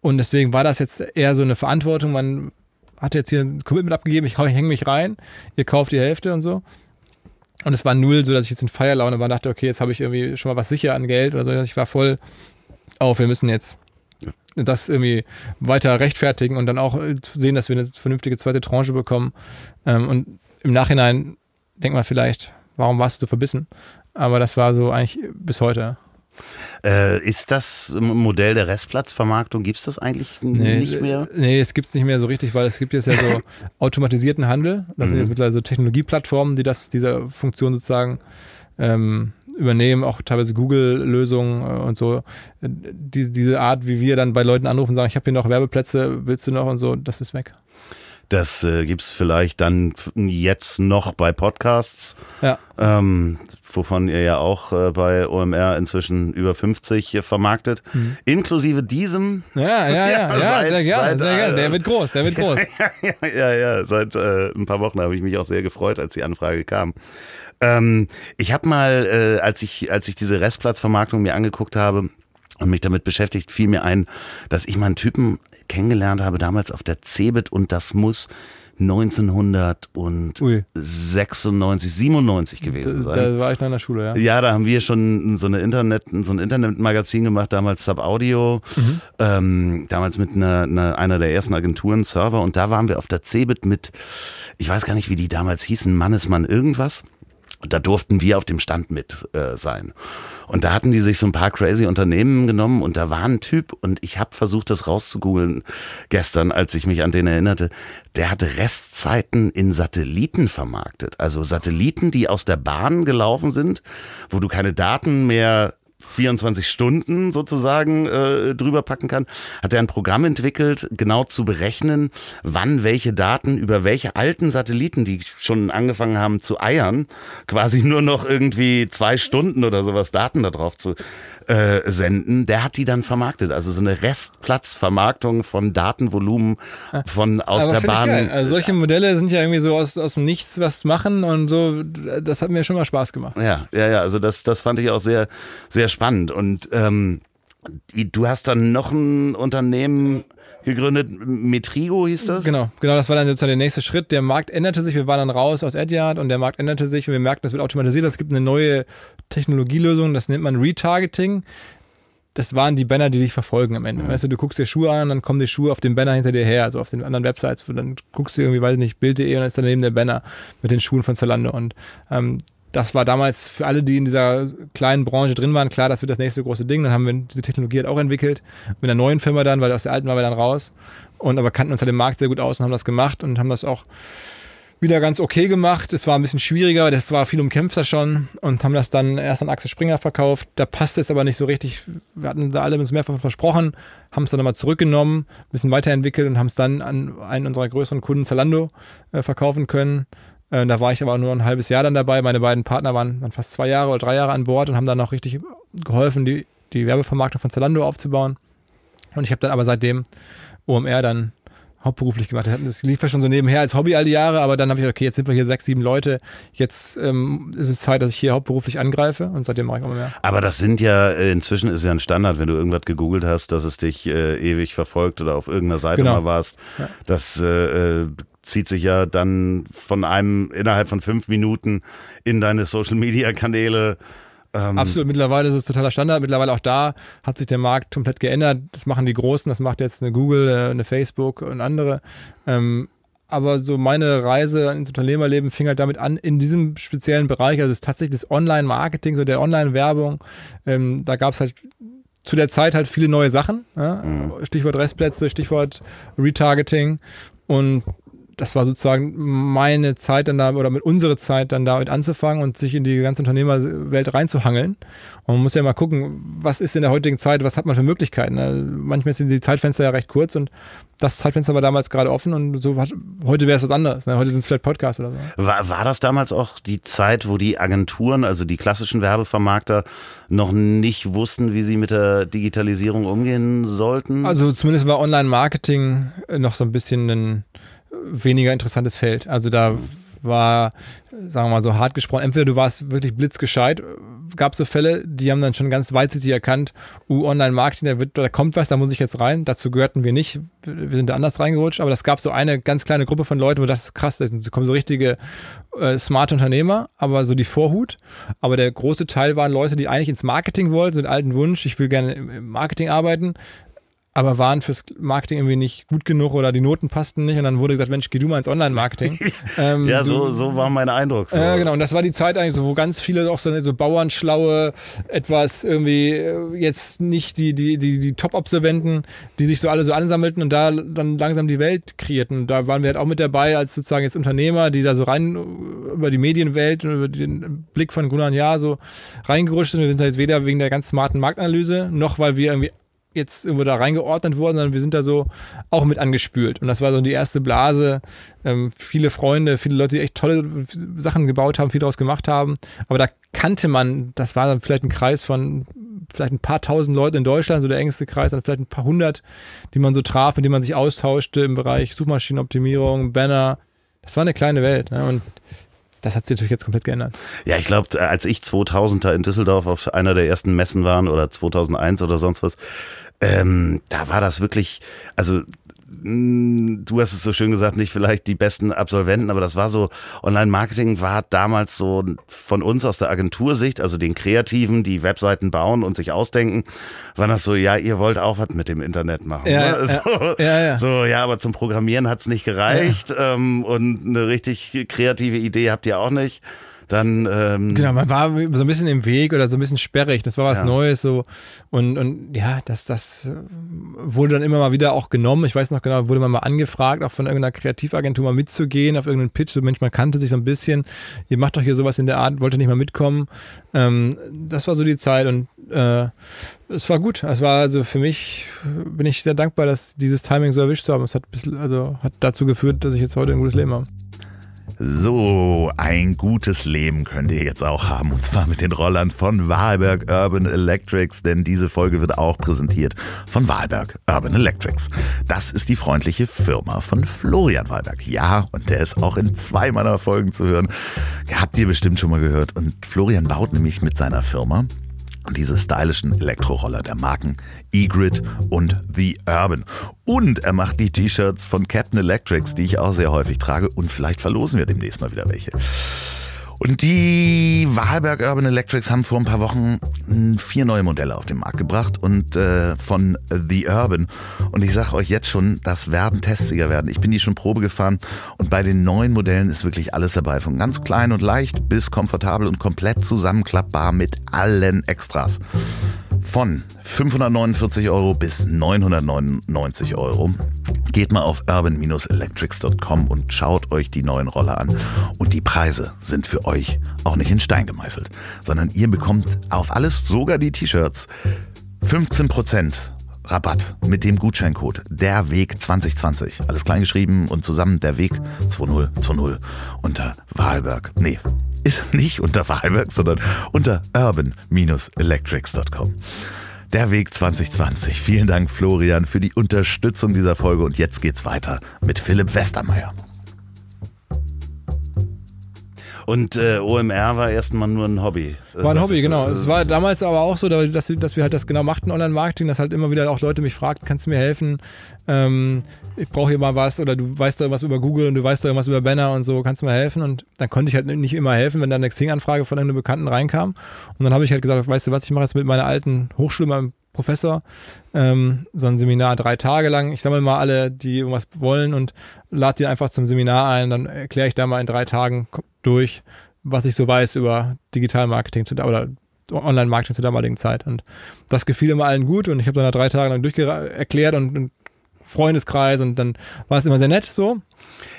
[SPEAKER 1] und deswegen war das jetzt eher so eine Verantwortung. Man hat jetzt hier ein Commitment abgegeben, ich hänge mich rein, ihr kauft die Hälfte und so. Und es war null, so dass ich jetzt in Feierlaune war und dachte, okay, jetzt habe ich irgendwie schon mal was sicher an Geld oder so. Ich war voll auf, wir müssen jetzt das irgendwie weiter rechtfertigen und dann auch äh, sehen, dass wir eine vernünftige zweite Tranche bekommen. Ähm, und im Nachhinein denkt man vielleicht, warum warst du so verbissen? Aber das war so eigentlich bis heute.
[SPEAKER 3] Äh, ist das Modell der Restplatzvermarktung, gibt es das eigentlich nee, nicht mehr?
[SPEAKER 1] Nee, es gibt es nicht mehr so richtig, weil es gibt jetzt ja so *laughs* automatisierten Handel. Das mhm. sind jetzt mittlerweile so Technologieplattformen, die das, diese Funktion sozusagen ähm, übernehmen, auch teilweise Google-Lösungen äh, und so. Die, diese Art, wie wir dann bei Leuten anrufen und sagen, ich habe hier noch Werbeplätze, willst du noch und so, das ist weg.
[SPEAKER 3] Das äh, gibt es vielleicht dann jetzt noch bei Podcasts,
[SPEAKER 1] ja.
[SPEAKER 3] ähm, wovon ihr ja auch äh, bei OMR inzwischen über 50 vermarktet. Mhm. Inklusive diesem.
[SPEAKER 1] Ja, ja, ja, *laughs* ja, seit, sehr gerne, sehr gerne. Der wird groß, der wird *laughs* groß.
[SPEAKER 3] ja, ja, ja, seit äh, ein paar Wochen habe ich mich auch sehr gefreut, als die Anfrage kam. Ähm, ich habe mal, äh, als ich als ich diese Restplatzvermarktung mir angeguckt habe und mich damit beschäftigt, fiel mir ein, dass ich mal einen Typen kennengelernt habe damals auf der Cebit und das muss 1996, 97 gewesen sein.
[SPEAKER 1] Da, da, war ich noch in der Schule, ja.
[SPEAKER 3] Ja, da haben wir schon so eine Internet, so ein Internetmagazin gemacht, damals Sub Audio, mhm. ähm, damals mit einer, einer, einer der ersten Agenturen, Server, und da waren wir auf der Cebit mit, ich weiß gar nicht, wie die damals hießen, Mannesmann irgendwas. Und da durften wir auf dem Stand mit äh, sein. Und da hatten die sich so ein paar crazy Unternehmen genommen und da war ein Typ und ich habe versucht, das rauszugoogeln gestern, als ich mich an den erinnerte. Der hatte Restzeiten in Satelliten vermarktet. Also Satelliten, die aus der Bahn gelaufen sind, wo du keine Daten mehr 24 Stunden sozusagen äh, drüber packen kann, hat er ein Programm entwickelt, genau zu berechnen, wann welche Daten über welche alten Satelliten, die schon angefangen haben zu eiern, quasi nur noch irgendwie zwei Stunden oder sowas Daten da drauf zu äh, senden, der hat die dann vermarktet. Also so eine Restplatzvermarktung von Datenvolumen von *laughs* aus Aber der Bahn.
[SPEAKER 1] Also solche Modelle sind ja irgendwie so aus, aus dem Nichts was machen und so, das hat mir schon mal Spaß gemacht.
[SPEAKER 3] Ja, ja, ja, also das, das fand ich auch sehr, sehr spannend. Und ähm, du hast dann noch ein Unternehmen gegründet. Metrigo hieß das?
[SPEAKER 1] Genau, genau, das war dann sozusagen der nächste Schritt. Der Markt änderte sich, wir waren dann raus aus Edyard und der Markt änderte sich und wir merkten, es wird automatisiert. Es gibt eine neue Technologielösung, das nennt man Retargeting. Das waren die Banner, die dich verfolgen am Ende. Mhm. Weißt du, du guckst dir Schuhe an, dann kommen die Schuhe auf den Banner hinter dir her, also auf den anderen Websites. Dann guckst du irgendwie, weiß ich nicht, Bild.de und dann ist daneben der Banner mit den Schuhen von Zalando. Und ähm, das war damals für alle, die in dieser kleinen Branche drin waren, klar, das wird das nächste große Ding. Dann haben wir diese Technologie halt auch entwickelt. Mit einer neuen Firma dann, weil aus der alten waren wir dann raus. Und aber kannten uns halt im Markt sehr gut aus und haben das gemacht und haben das auch wieder ganz okay gemacht. Es war ein bisschen schwieriger, das war viel umkämpfter schon und haben das dann erst an Axel Springer verkauft. Da passte es aber nicht so richtig. Wir hatten da alle uns mehrfach versprochen, haben es dann nochmal zurückgenommen, ein bisschen weiterentwickelt und haben es dann an einen unserer größeren Kunden, Zalando, äh, verkaufen können. Äh, da war ich aber nur ein halbes Jahr dann dabei. Meine beiden Partner waren, waren fast zwei Jahre oder drei Jahre an Bord und haben dann noch richtig geholfen, die, die Werbevermarktung von Zalando aufzubauen. Und ich habe dann aber seitdem OMR dann hauptberuflich gemacht. Das lief ja schon so nebenher als Hobby all die Jahre, aber dann habe ich, okay, jetzt sind wir hier sechs, sieben Leute. Jetzt ähm, ist es Zeit, dass ich hier hauptberuflich angreife und seitdem mache ich immer mehr.
[SPEAKER 3] Aber das sind ja, äh, inzwischen ist ja ein Standard, wenn du irgendwas gegoogelt hast, dass es dich äh, ewig verfolgt oder auf irgendeiner Seite genau. mal warst. Ja. Das äh, äh, zieht sich ja dann von einem innerhalb von fünf Minuten in deine Social Media Kanäle
[SPEAKER 1] ähm Absolut, mittlerweile ist es totaler Standard. Mittlerweile auch da hat sich der Markt komplett geändert. Das machen die Großen, das macht jetzt eine Google, äh, eine Facebook und andere. Ähm, aber so meine Reise ins Unternehmerleben fing halt damit an, in diesem speziellen Bereich, also es ist tatsächlich das Online-Marketing, so der Online-Werbung. Ähm, da gab es halt zu der Zeit halt viele neue Sachen. Ja? Mhm. Stichwort Restplätze, Stichwort Retargeting. Und das war sozusagen meine Zeit dann da oder mit unserer Zeit dann damit anzufangen und sich in die ganze Unternehmerwelt reinzuhangeln. Und man muss ja mal gucken, was ist in der heutigen Zeit, was hat man für Möglichkeiten. Also manchmal sind die Zeitfenster ja recht kurz und das Zeitfenster war damals gerade offen und so hat, heute wäre es was anderes. Ne? Heute sind es vielleicht Podcasts oder so.
[SPEAKER 3] War, war das damals auch die Zeit, wo die Agenturen, also die klassischen Werbevermarkter, noch nicht wussten, wie sie mit der Digitalisierung umgehen sollten?
[SPEAKER 1] Also zumindest war Online-Marketing noch so ein bisschen ein weniger interessantes Feld. Also da war, sagen wir mal so hart gesprochen, entweder du warst wirklich blitzgescheit, gab es so Fälle, die haben dann schon ganz weitsichtig erkannt, uh, Online-Marketing, da, da kommt was, da muss ich jetzt rein. Dazu gehörten wir nicht, wir sind da anders reingerutscht, aber das gab so eine ganz kleine Gruppe von Leuten, wo das krass ist. Da kommen so richtige äh, smarte Unternehmer, aber so die Vorhut. Aber der große Teil waren Leute, die eigentlich ins Marketing wollten, so den alten Wunsch, ich will gerne im Marketing arbeiten, aber waren fürs Marketing irgendwie nicht gut genug oder die Noten passten nicht und dann wurde gesagt, Mensch, geh du mal ins Online-Marketing. *laughs*
[SPEAKER 3] ähm, ja, so, so war mein Eindruck.
[SPEAKER 1] So. Äh, genau, und das war die Zeit eigentlich so, wo ganz viele auch so, so Bauernschlaue, etwas irgendwie äh, jetzt nicht die, die, die, die Top-Absolventen, die sich so alle so ansammelten und da dann langsam die Welt kreierten. Da waren wir halt auch mit dabei als sozusagen jetzt Unternehmer, die da so rein über die Medienwelt und über den Blick von Gunnar Jahr so reingerutscht sind. Wir sind da jetzt weder wegen der ganz smarten Marktanalyse, noch weil wir irgendwie jetzt irgendwo da reingeordnet worden, sondern wir sind da so auch mit angespült. Und das war so die erste Blase. Ähm, viele Freunde, viele Leute, die echt tolle Sachen gebaut haben, viel daraus gemacht haben. Aber da kannte man, das war dann vielleicht ein Kreis von vielleicht ein paar tausend Leuten in Deutschland, so der engste Kreis, dann vielleicht ein paar hundert, die man so traf, mit denen man sich austauschte im Bereich Suchmaschinenoptimierung, Banner. Das war eine kleine Welt. Ne? Und das hat sich natürlich jetzt komplett geändert.
[SPEAKER 3] Ja, ich glaube, als ich 2000 da in Düsseldorf auf einer der ersten Messen war oder 2001 oder sonst was, ähm, da war das wirklich, also hm, du hast es so schön gesagt, nicht vielleicht die besten Absolventen, aber das war so, Online-Marketing war damals so von uns aus der Agentursicht, also den Kreativen, die Webseiten bauen und sich ausdenken, war das so, ja, ihr wollt auch was mit dem Internet machen. Ja, ne? *laughs* so, ja, ja. so, ja, aber zum Programmieren hat's nicht gereicht ähm, und eine richtig kreative Idee habt ihr auch nicht dann. Ähm
[SPEAKER 1] genau, man war so ein bisschen im Weg oder so ein bisschen sperrig. Das war was ja. Neues so. Und, und ja, das, das wurde dann immer mal wieder auch genommen. Ich weiß noch genau, wurde man mal angefragt, auch von irgendeiner Kreativagentur mal mitzugehen auf irgendeinen Pitch. So, Mensch, man kannte sich so ein bisschen. Ihr macht doch hier sowas in der Art, wollte nicht mal mitkommen. Ähm, das war so die Zeit und äh, es war gut. Es war also für mich, bin ich sehr dankbar, dass dieses Timing so erwischt zu haben. Es hat, bisschen, also, hat dazu geführt, dass ich jetzt heute ein gutes Leben habe.
[SPEAKER 3] So, ein gutes Leben könnt ihr jetzt auch haben. Und zwar mit den Rollern von Wahlberg Urban Electrics, denn diese Folge wird auch präsentiert von Wahlberg Urban Electrics. Das ist die freundliche Firma von Florian Wahlberg. Ja, und der ist auch in zwei meiner Folgen zu hören. Habt ihr bestimmt schon mal gehört. Und Florian baut nämlich mit seiner Firma diese stylischen Elektroroller der Marken E-Grid und The Urban. Und er macht die T-Shirts von Captain Electrics, die ich auch sehr häufig trage. Und vielleicht verlosen wir demnächst mal wieder welche. Und die Wahlberg Urban Electrics haben vor ein paar Wochen vier neue Modelle auf den Markt gebracht und äh, von The Urban. Und ich sage euch jetzt schon, das werden Testsieger werden. Ich bin die schon Probe gefahren und bei den neuen Modellen ist wirklich alles dabei. Von ganz klein und leicht bis komfortabel und komplett zusammenklappbar mit allen Extras von 549 Euro bis 999 Euro. Geht mal auf urban-electrics.com und schaut euch die neuen Roller an. Und die Preise sind für euch auch nicht in Stein gemeißelt, sondern ihr bekommt auf alles, sogar die T-Shirts, 15% Rabatt mit dem Gutscheincode der Weg 2020. Alles klein geschrieben und zusammen der Weg 2020 unter Wahlberg. Nee, ist nicht unter Wahlberg, sondern unter urban-electrics.com. Der Weg 2020. Vielen Dank, Florian, für die Unterstützung dieser Folge. Und jetzt geht's weiter mit Philipp Westermeier.
[SPEAKER 4] Und äh, OMR war erstmal nur ein Hobby.
[SPEAKER 1] War ein Hobby, genau. Es war damals aber auch so, dass, dass wir halt das genau machten, Online-Marketing, dass halt immer wieder auch Leute mich fragten, kannst du mir helfen? Ähm, ich brauche hier mal was oder du weißt da irgendwas über Google und du weißt da irgendwas über Banner und so, kannst du mir helfen? Und dann konnte ich halt nicht immer helfen, wenn dann eine Xing-Anfrage von einem Bekannten reinkam. Und dann habe ich halt gesagt, weißt du was, ich mache jetzt mit meiner alten Hochschule, meinem Professor, ähm, so ein Seminar drei Tage lang. Ich sammle mal alle, die irgendwas wollen und lade die einfach zum Seminar ein. Dann erkläre ich da mal in drei Tagen durch, was ich so weiß über Digitalmarketing zu, oder Online-Marketing zur damaligen Zeit. Und das gefiel immer allen gut und ich habe dann da drei Tage lang durcherklärt und, und Freundeskreis und dann war es immer sehr nett so.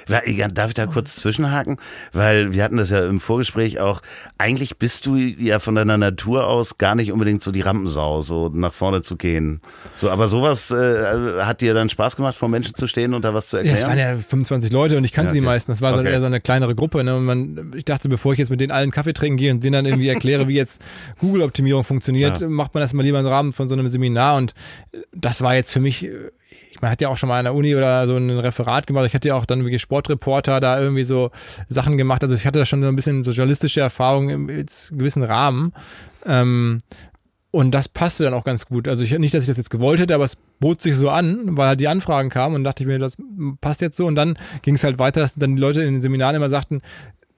[SPEAKER 4] Darf ich da kurz zwischenhaken? Weil wir hatten das ja im Vorgespräch auch. Eigentlich bist du ja von deiner Natur aus gar nicht unbedingt so die Rampensau, so nach vorne zu gehen. So, aber sowas äh, hat dir dann Spaß gemacht, vor Menschen zu stehen und da was zu erklären?
[SPEAKER 1] Ja, es waren ja 25 Leute und ich kannte ja, okay. die meisten. Das war okay. eher so eine kleinere Gruppe. Ne? Und man, ich dachte, bevor ich jetzt mit denen allen Kaffee trinken gehe und denen dann irgendwie erkläre, wie jetzt Google-Optimierung funktioniert, ja. macht man das mal lieber im Rahmen von so einem Seminar. Und das war jetzt für mich man hat ja auch schon mal an der Uni oder so ein Referat gemacht. Ich hatte ja auch dann wirklich Sportreporter da irgendwie so Sachen gemacht. Also ich hatte da schon so ein bisschen so journalistische Erfahrung im, gewissen Rahmen. Ähm, und das passte dann auch ganz gut. Also ich, nicht, dass ich das jetzt gewollt hätte, aber es bot sich so an, weil halt die Anfragen kamen und dachte ich mir, das passt jetzt so. Und dann ging es halt weiter, dass dann die Leute in den Seminaren immer sagten,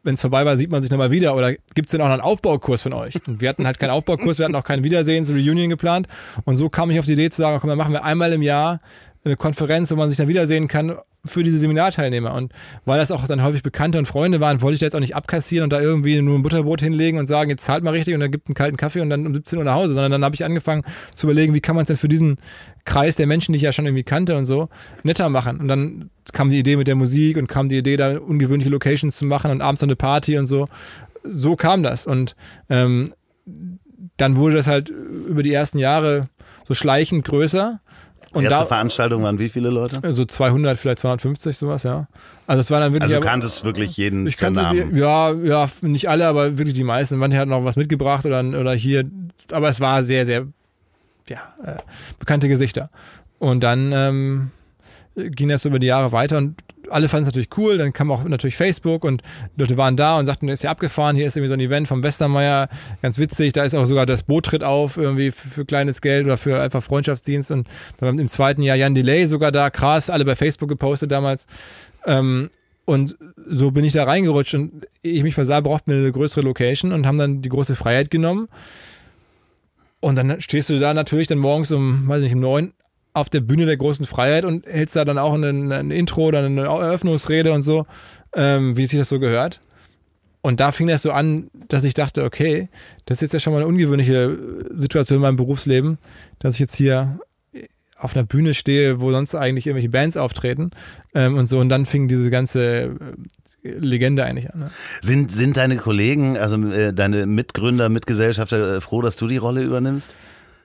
[SPEAKER 1] wenn es vorbei war, sieht man sich nochmal wieder. Oder gibt es denn auch noch einen Aufbaukurs von euch? Und wir hatten halt keinen Aufbaukurs, wir hatten auch kein Wiedersehens-Reunion geplant. Und so kam ich auf die Idee zu sagen, komm, dann machen wir einmal im Jahr eine Konferenz, wo man sich dann wiedersehen kann für diese Seminarteilnehmer. Und weil das auch dann häufig Bekannte und Freunde waren, wollte ich da jetzt auch nicht abkassieren und da irgendwie nur ein Butterbrot hinlegen und sagen, jetzt zahlt mal richtig und dann gibt einen kalten Kaffee und dann um 17 Uhr nach Hause, sondern dann habe ich angefangen zu überlegen, wie kann man es denn für diesen Kreis der Menschen, die ich ja schon irgendwie kannte und so, netter machen. Und dann kam die Idee mit der Musik und kam die Idee, da ungewöhnliche Locations zu machen und abends noch eine Party und so. So kam das. Und ähm, dann wurde das halt über die ersten Jahre so schleichend größer.
[SPEAKER 4] Und Erste da, Veranstaltung waren wie viele Leute?
[SPEAKER 1] So 200, vielleicht 250, sowas, ja. Also es waren dann wirklich.
[SPEAKER 4] Also du kanntest wirklich jeden
[SPEAKER 1] ich kannte Namen? Die, ja, ja, nicht alle, aber wirklich die meisten. Manche hatten noch was mitgebracht oder, oder hier. Aber es war sehr, sehr, ja, äh, bekannte Gesichter. Und dann ähm, ging das über die Jahre weiter und alle fanden es natürlich cool. Dann kam auch natürlich Facebook und Leute waren da und sagten, ist ja abgefahren. Hier ist irgendwie so ein Event vom Westermeier, ganz witzig. Da ist auch sogar das Boot tritt auf, irgendwie für, für kleines Geld oder für einfach Freundschaftsdienst. Und dann im zweiten Jahr Jan Delay sogar da, krass, alle bei Facebook gepostet damals. Ähm, und so bin ich da reingerutscht und ich mich versah, braucht mir eine größere Location und haben dann die große Freiheit genommen. Und dann stehst du da natürlich dann morgens um, weiß nicht, um neun auf der Bühne der großen Freiheit und hältst da dann auch ein, ein Intro oder eine Eröffnungsrede und so, ähm, wie sich das so gehört. Und da fing das so an, dass ich dachte, okay, das ist jetzt ja schon mal eine ungewöhnliche Situation in meinem Berufsleben, dass ich jetzt hier auf einer Bühne stehe, wo sonst eigentlich irgendwelche Bands auftreten ähm, und so. Und dann fing diese ganze äh, Legende eigentlich an. Ne?
[SPEAKER 4] Sind, sind deine Kollegen, also äh, deine Mitgründer, Mitgesellschafter äh, froh, dass du die Rolle übernimmst?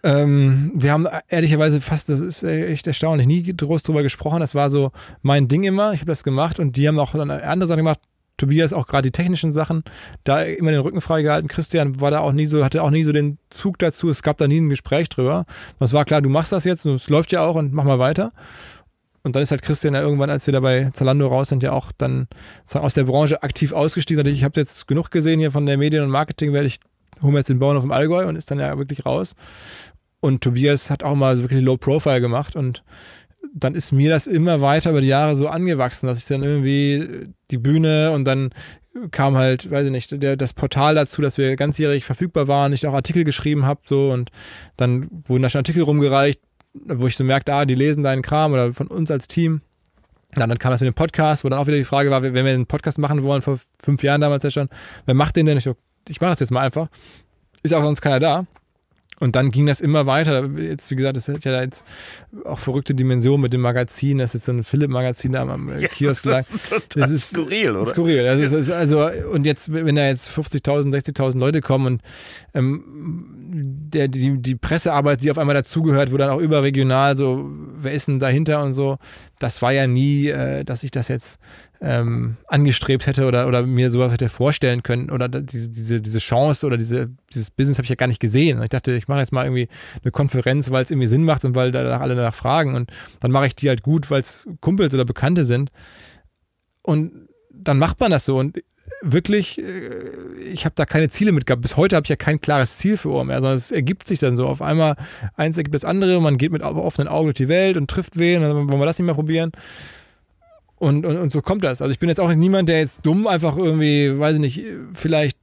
[SPEAKER 1] Ähm, wir haben ehrlicherweise fast, das ist echt erstaunlich, nie groß drüber gesprochen. Das war so mein Ding immer. Ich habe das gemacht und die haben auch dann andere Sachen gemacht. Tobias auch gerade die technischen Sachen, da immer den Rücken freigehalten. Christian war da auch nie so, hatte auch nie so den Zug dazu. Es gab da nie ein Gespräch drüber. Es war klar, du machst das jetzt und es läuft ja auch und mach mal weiter. Und dann ist halt Christian ja irgendwann, als wir da bei Zalando raus sind, ja auch dann aus der Branche aktiv ausgestiegen. Ich habe jetzt genug gesehen hier von der Medien- und Marketingwelt. Ich hole mir jetzt den Bauernhof im Allgäu und ist dann ja wirklich raus. Und Tobias hat auch mal wirklich Low Profile gemacht und dann ist mir das immer weiter über die Jahre so angewachsen, dass ich dann irgendwie die Bühne und dann kam halt, weiß ich nicht, der, das Portal dazu, dass wir ganzjährig verfügbar waren, ich auch Artikel geschrieben habe, so und dann wurden da schon Artikel rumgereicht, wo ich so merkte, ah, die lesen deinen Kram oder von uns als Team. Ja, dann kam das mit dem Podcast, wo dann auch wieder die Frage war, wenn wir einen Podcast machen wollen, vor fünf Jahren damals ja schon, wer macht den denn? Ich, so, ich mache das jetzt mal einfach. Ist auch sonst keiner da. Und dann ging das immer weiter. Jetzt, wie gesagt, das hat ja jetzt auch verrückte Dimensionen mit dem Magazin. Das ist so ein Philipp-Magazin da am
[SPEAKER 4] Ja,
[SPEAKER 1] Kiosk.
[SPEAKER 4] das ist total
[SPEAKER 1] das ist
[SPEAKER 4] skurril, oder?
[SPEAKER 1] Skurril. Also, es ist also, und jetzt, wenn da jetzt 50.000, 60.000 Leute kommen und ähm, der, die, die Pressearbeit, die auf einmal dazugehört, wo dann auch überregional so, wer ist denn dahinter und so, das war ja nie, äh, dass ich das jetzt ähm, angestrebt hätte oder, oder mir sowas hätte vorstellen können oder diese, diese, diese Chance oder diese, dieses Business habe ich ja gar nicht gesehen. Ich dachte, ich mache jetzt mal irgendwie eine Konferenz, weil es irgendwie Sinn macht und weil danach alle danach fragen und dann mache ich die halt gut, weil es Kumpels oder Bekannte sind und dann macht man das so und wirklich, äh, ich habe da keine Ziele mit gehabt. Bis heute habe ich ja kein klares Ziel für Ohr mehr, sondern es ergibt sich dann so. Auf einmal, eins ergibt das andere, man geht mit offenen Augen durch die Welt und trifft wen, dann wollen wir das nicht mehr probieren. Und, und, und so kommt das. Also ich bin jetzt auch niemand, der jetzt dumm einfach irgendwie, weiß ich nicht, vielleicht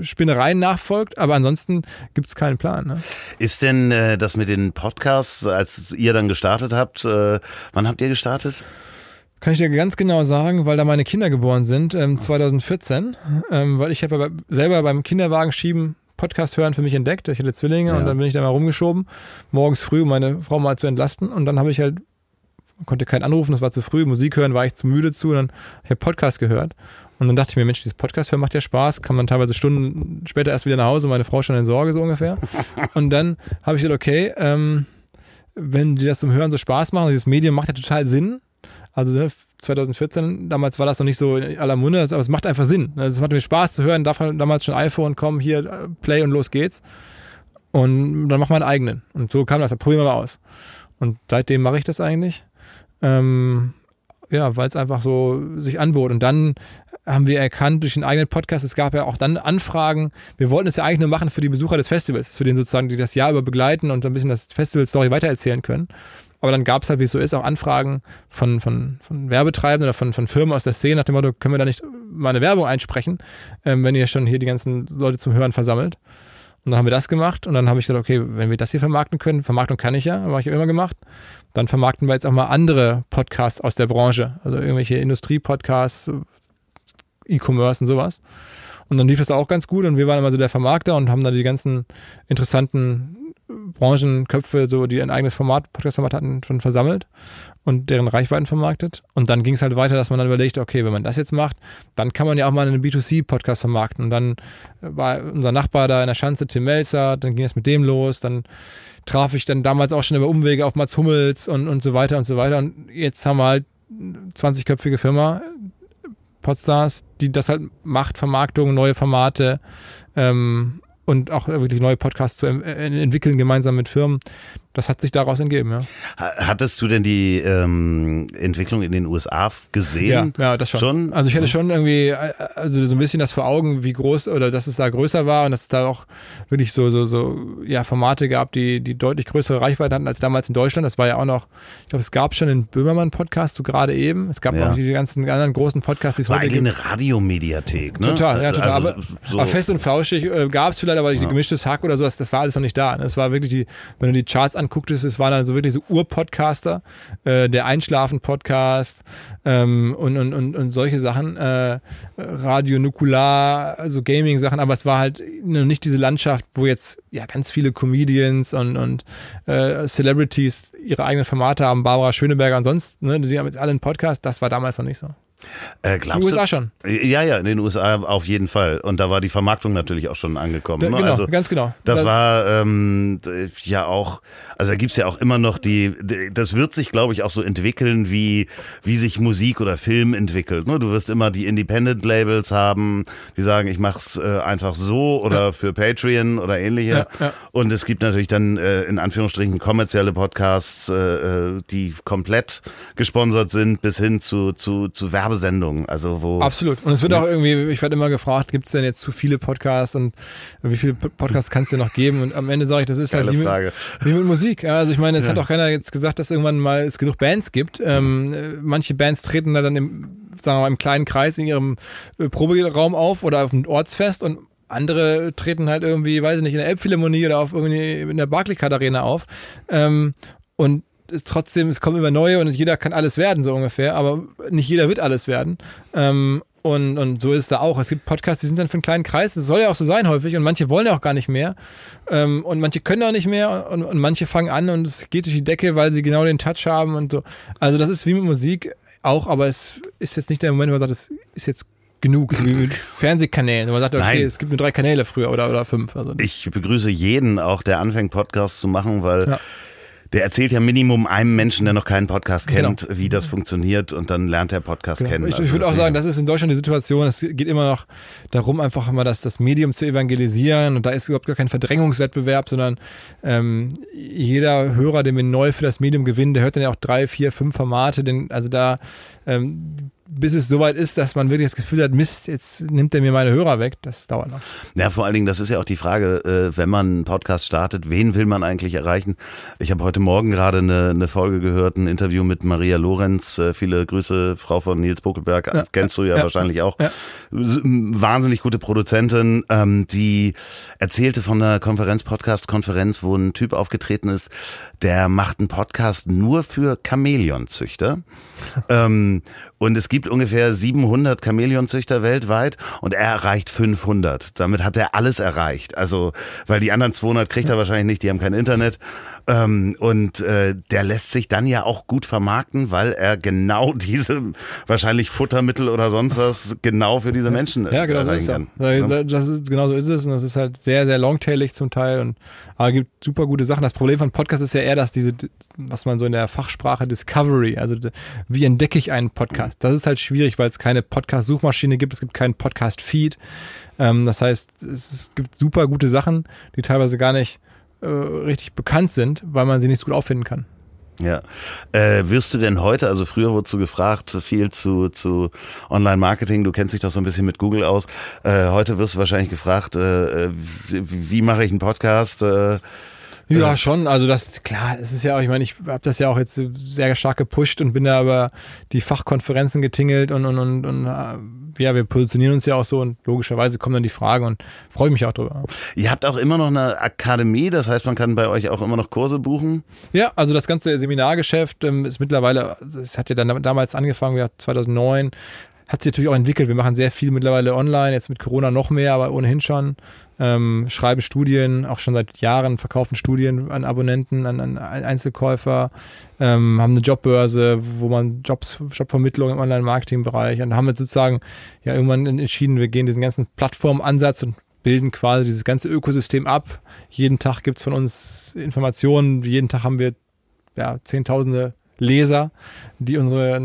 [SPEAKER 1] Spinnereien nachfolgt, aber ansonsten gibt es keinen Plan. Ne?
[SPEAKER 4] Ist denn äh, das mit den Podcasts, als ihr dann gestartet habt, äh, wann habt ihr gestartet?
[SPEAKER 1] Kann ich dir ganz genau sagen, weil da meine Kinder geboren sind, ähm, 2014, ähm, weil ich habe ja selber beim Kinderwagenschieben Podcast hören für mich entdeckt. Ich hatte Zwillinge
[SPEAKER 4] Ja.
[SPEAKER 1] und dann bin ich da mal rumgeschoben, morgens früh, um meine Frau mal zu entlasten und dann habe ich halt, konnte keinen anrufen, das war zu früh, Musik hören war ich zu müde zu und dann habe ich Podcast gehört und dann dachte ich mir, Mensch, dieses Podcast hören macht ja Spaß, kann man teilweise Stunden später erst wieder nach Hause, meine Frau schon in Sorge so ungefähr *laughs* und dann habe ich gesagt, okay, ähm, wenn die das zum Hören so Spaß machen, dieses Medium macht ja total Sinn, also ne, 2014, damals war das noch nicht so in aller Munde, aber es macht einfach Sinn. Also Es macht mir Spaß zu hören, darf halt damals schon iPhone kommen, hier äh, Play und los geht's. Und dann mach mal einen eigenen. Und so kam das, probieren wir mal aus. Und seitdem mache ich das eigentlich. Ähm, ja, weil es einfach so sich anbot. Und dann haben wir erkannt durch den eigenen Podcast, es gab ja auch dann Anfragen. Wir wollten es ja eigentlich nur machen für die Besucher des Festivals, wir den sozusagen, die das Jahr über begleiten und so ein bisschen das Festival-Story weitererzählen können. Aber dann gab es halt, wie es so ist, auch Anfragen von, von, von Werbetreibenden oder von, von Firmen aus der Szene nach dem Motto, können wir da nicht mal eine Werbung einsprechen, ähm, wenn ihr schon hier die ganzen Leute zum Hören versammelt. Und dann haben wir das gemacht und dann habe ich gesagt, okay, wenn wir das hier vermarkten können, Vermarktung kann ich ja, habe ich immer gemacht, dann vermarkten wir jetzt auch mal andere Podcasts aus der Branche, also irgendwelche Industrie-Podcasts, E-Commerce und sowas. Und dann lief das auch ganz gut und wir waren immer so der Vermarkter und haben da die ganzen interessanten Branchenköpfe, so die ein eigenes Format, Podcast-Format hatten, schon versammelt und deren Reichweiten vermarktet. Und dann ging es halt weiter, dass man dann überlegt, okay, wenn man das jetzt macht, dann kann man ja auch mal einen B2C-Podcast vermarkten. Und dann war unser Nachbar da in der Schanze, Tim Melzer, dann ging es mit dem los, dann traf ich dann damals auch schon über Umwege auf Mats Hummels und, und so weiter und so weiter. Und jetzt haben wir halt 20-köpfige Firma, Podstars, die das halt macht, Vermarktung, neue Formate ähm, und auch wirklich neue Podcasts zu äh, entwickeln, gemeinsam mit Firmen. Das hat sich daraus entgeben, ja.
[SPEAKER 4] Ha- Hattest du denn die ähm, Entwicklung in den USA gesehen?
[SPEAKER 1] Ja, ja, das schon.
[SPEAKER 4] Schon?
[SPEAKER 1] Also ich hatte schon irgendwie, äh, also so ein bisschen das vor Augen, wie groß oder dass es da größer war und dass es da auch wirklich so, so, so ja, Formate gab, die, die deutlich größere Reichweite hatten als damals in Deutschland. Das war ja auch noch, ich glaube, es gab schon den Böhmermann-Podcast, so gerade eben. Es gab
[SPEAKER 4] Ja.
[SPEAKER 1] auch die ganzen anderen großen Podcasts, die es
[SPEAKER 4] War
[SPEAKER 1] heute
[SPEAKER 4] eigentlich
[SPEAKER 1] gibt.
[SPEAKER 4] eine Radiomediathek, ne?
[SPEAKER 1] Total, ja, total.
[SPEAKER 4] Also,
[SPEAKER 1] aber,
[SPEAKER 4] so,
[SPEAKER 1] aber fest und flauschig äh, gab es vielleicht, aber
[SPEAKER 4] Ja.
[SPEAKER 1] gemischtes Hack oder sowas, das war alles noch nicht da. ne? Es war wirklich die, wenn du die Charts angucktest, es waren dann so wirklich so Ur-Podcaster, äh, der Einschlafen-Podcast ähm, und, und, und, und solche Sachen, äh, Radio Nukular, also Gaming-Sachen, aber es war halt noch nicht diese Landschaft, wo jetzt ja ganz viele Comedians und, und äh, Celebrities ihre eigenen Formate haben, Barbara Schöneberger und sonst, ne, die haben jetzt alle einen Podcast, das war damals noch nicht so.
[SPEAKER 4] Äh,
[SPEAKER 1] In den USA
[SPEAKER 4] du?
[SPEAKER 1] schon.
[SPEAKER 4] Ja, ja, in den USA auf jeden Fall. Und da war die Vermarktung natürlich auch schon angekommen.
[SPEAKER 1] Da,
[SPEAKER 4] ne?
[SPEAKER 1] genau,
[SPEAKER 4] also,
[SPEAKER 1] ganz genau.
[SPEAKER 4] Das
[SPEAKER 1] Da-
[SPEAKER 4] war ähm, ja auch, also da gibt's ja auch immer noch die, das wird sich, glaube ich, auch so entwickeln, wie, wie sich Musik oder Film entwickelt. Ne? Du wirst immer die Independent-Labels haben, die sagen, ich mach's äh, einfach so oder für Patreon oder ähnliche.
[SPEAKER 1] Ja, ja.
[SPEAKER 4] Und es gibt natürlich dann äh, in Anführungsstrichen kommerzielle Podcasts, äh, äh, die komplett gesponsert sind, bis hin zu, zu, zu Werbesendungen. Also wo
[SPEAKER 1] Absolut. Und es wird auch irgendwie, ich werde immer gefragt, gibt es denn jetzt zu viele Podcasts und wie viele Podcasts kann es denn noch geben? Und am Ende sage ich, das ist halt
[SPEAKER 4] Geile
[SPEAKER 1] wie mit,
[SPEAKER 4] Frage.
[SPEAKER 1] wie mit Musik. Also ich meine, es
[SPEAKER 4] Ja.
[SPEAKER 1] hat auch keiner jetzt gesagt, dass irgendwann mal es genug Bands gibt. Ähm, äh, manche Bands treten da dann im, sagen wir mal, im kleinen Kreis in ihrem äh, Proberaum auf oder auf einem Ortsfest und andere treten halt irgendwie, weiß ich nicht, in der Elbphilharmonie oder auf irgendwie in der Barclaycard Arena auf. Ähm, und trotzdem, es kommen immer neue und jeder kann alles werden, so ungefähr, aber nicht jeder wird alles werden. Ähm, Und, und so ist es da auch. Es gibt Podcasts, die sind dann für einen kleinen Kreis. Das soll ja auch so sein häufig. Und manche wollen ja auch gar nicht mehr. Ähm, und manche können auch nicht mehr. Und, und manche fangen an und es geht durch die Decke, weil sie genau den Touch haben und so. Also das ist wie mit Musik auch, aber es ist jetzt nicht der Moment, wo man sagt, es ist jetzt genug, wie mit *laughs* Fernsehkanälen. Man sagt, okay,
[SPEAKER 3] Nein.
[SPEAKER 1] es gibt nur drei Kanäle früher oder, oder fünf. Also
[SPEAKER 3] Ich begrüße jeden, auch der anfängt, Podcasts zu machen, weil
[SPEAKER 1] Ja.
[SPEAKER 3] Der erzählt ja Minimum einem Menschen, der noch keinen Podcast
[SPEAKER 1] Genau.
[SPEAKER 3] kennt, wie das funktioniert und dann lernt er Podcast
[SPEAKER 1] Genau.
[SPEAKER 3] kennen.
[SPEAKER 1] Ich,
[SPEAKER 3] Also
[SPEAKER 1] ich würde auch sagen, das ist in Deutschland die Situation. Es geht immer noch darum, einfach immer das, das Medium zu evangelisieren. Und da ist überhaupt gar kein Verdrängungswettbewerb, sondern ähm, jeder Hörer, den wir neu für das Medium gewinnen, der hört dann ja auch drei, vier, fünf Formate. Denn, also da, ähm, bis es soweit ist, dass man wirklich das Gefühl hat, Mist, jetzt nimmt er mir meine Hörer weg, das dauert noch.
[SPEAKER 3] Ja, vor allen Dingen, das ist ja auch die Frage, äh, wenn man einen Podcast startet, wen will man eigentlich erreichen? Ich habe heute Morgen gerade eine, eine Folge gehört, ein Interview mit Maria Lorenz. Äh, viele Grüße, Frau von Nils Buckelberg,
[SPEAKER 1] Ja,
[SPEAKER 3] kennst du ja,
[SPEAKER 1] ja,
[SPEAKER 3] wahrscheinlich auch.
[SPEAKER 1] ja.
[SPEAKER 3] Wahnsinnig gute Produzentin, ähm, die erzählte von einer Konferenz, Podcast-Konferenz, wo ein Typ aufgetreten ist, der macht einen Podcast nur für Chamäleonzüchter. *laughs* ähm, und es gibt ungefähr 700 Chamäleonzüchter weltweit und er erreicht 500. Damit hat er alles erreicht. Also, weil die anderen 200 kriegt er wahrscheinlich nicht, die haben kein Internet. Ähm, und äh, der lässt sich dann ja auch gut vermarkten, weil er genau *laughs* diese, wahrscheinlich Futtermittel oder sonst was, genau für diese Menschen
[SPEAKER 1] Ja, genau so ist
[SPEAKER 3] kann.
[SPEAKER 1] Ja. Das ist, genau so ist es. Und das ist halt sehr, sehr longtailig zum Teil. Und, aber es gibt super gute Sachen. Das Problem von Podcasts ist ja eher, dass diese, was man so in der Fachsprache Discovery, also wie entdecke ich einen Podcast? Das ist halt schwierig, weil es keine Podcast-Suchmaschine gibt, es gibt keinen Podcast-Feed. Ähm, das heißt, es gibt super gute Sachen, die teilweise gar nicht äh, richtig bekannt sind, weil man sie nicht so gut auffinden kann.
[SPEAKER 3] Ja. Äh, wirst du denn heute, also früher wurdest du gefragt, viel zu, zu Online-Marketing, du kennst dich doch so ein bisschen mit Google aus. Äh, heute wirst du wahrscheinlich gefragt, äh, äh, wie, wie mache ich einen Podcast?
[SPEAKER 1] Ja, schon. Also das, klar, das ist ja auch, ich meine, ich habe das ja auch jetzt sehr stark gepusht und bin da über die Fachkonferenzen getingelt und, und, und, und äh, ja, wir positionieren uns ja auch so und logischerweise kommen dann die Fragen und freue mich auch drüber.
[SPEAKER 3] ihr habt auch immer noch eine Akademie, das heißt, man kann bei euch auch immer noch Kurse buchen.
[SPEAKER 1] Ja, also das ganze Seminargeschäft ähm, ist mittlerweile, es hat ja dann damals angefangen, ja, 2009, hat sich natürlich auch entwickelt. Wir machen sehr viel mittlerweile online, jetzt mit Corona noch mehr, aber ohnehin schon. Ähm, schreiben Studien, auch schon seit Jahren verkaufen Studien an Abonnenten, an, an Einzelkäufer, ähm, haben eine Jobbörse, wo man Jobs, Jobvermittlung im Online-Marketing-Bereich und haben jetzt sozusagen ja irgendwann entschieden, wir gehen diesen ganzen Plattformansatz und bilden quasi dieses ganze Ökosystem ab. Jeden Tag gibt es von uns Informationen, jeden Tag haben wir ja, Zehntausende Leser, die unsere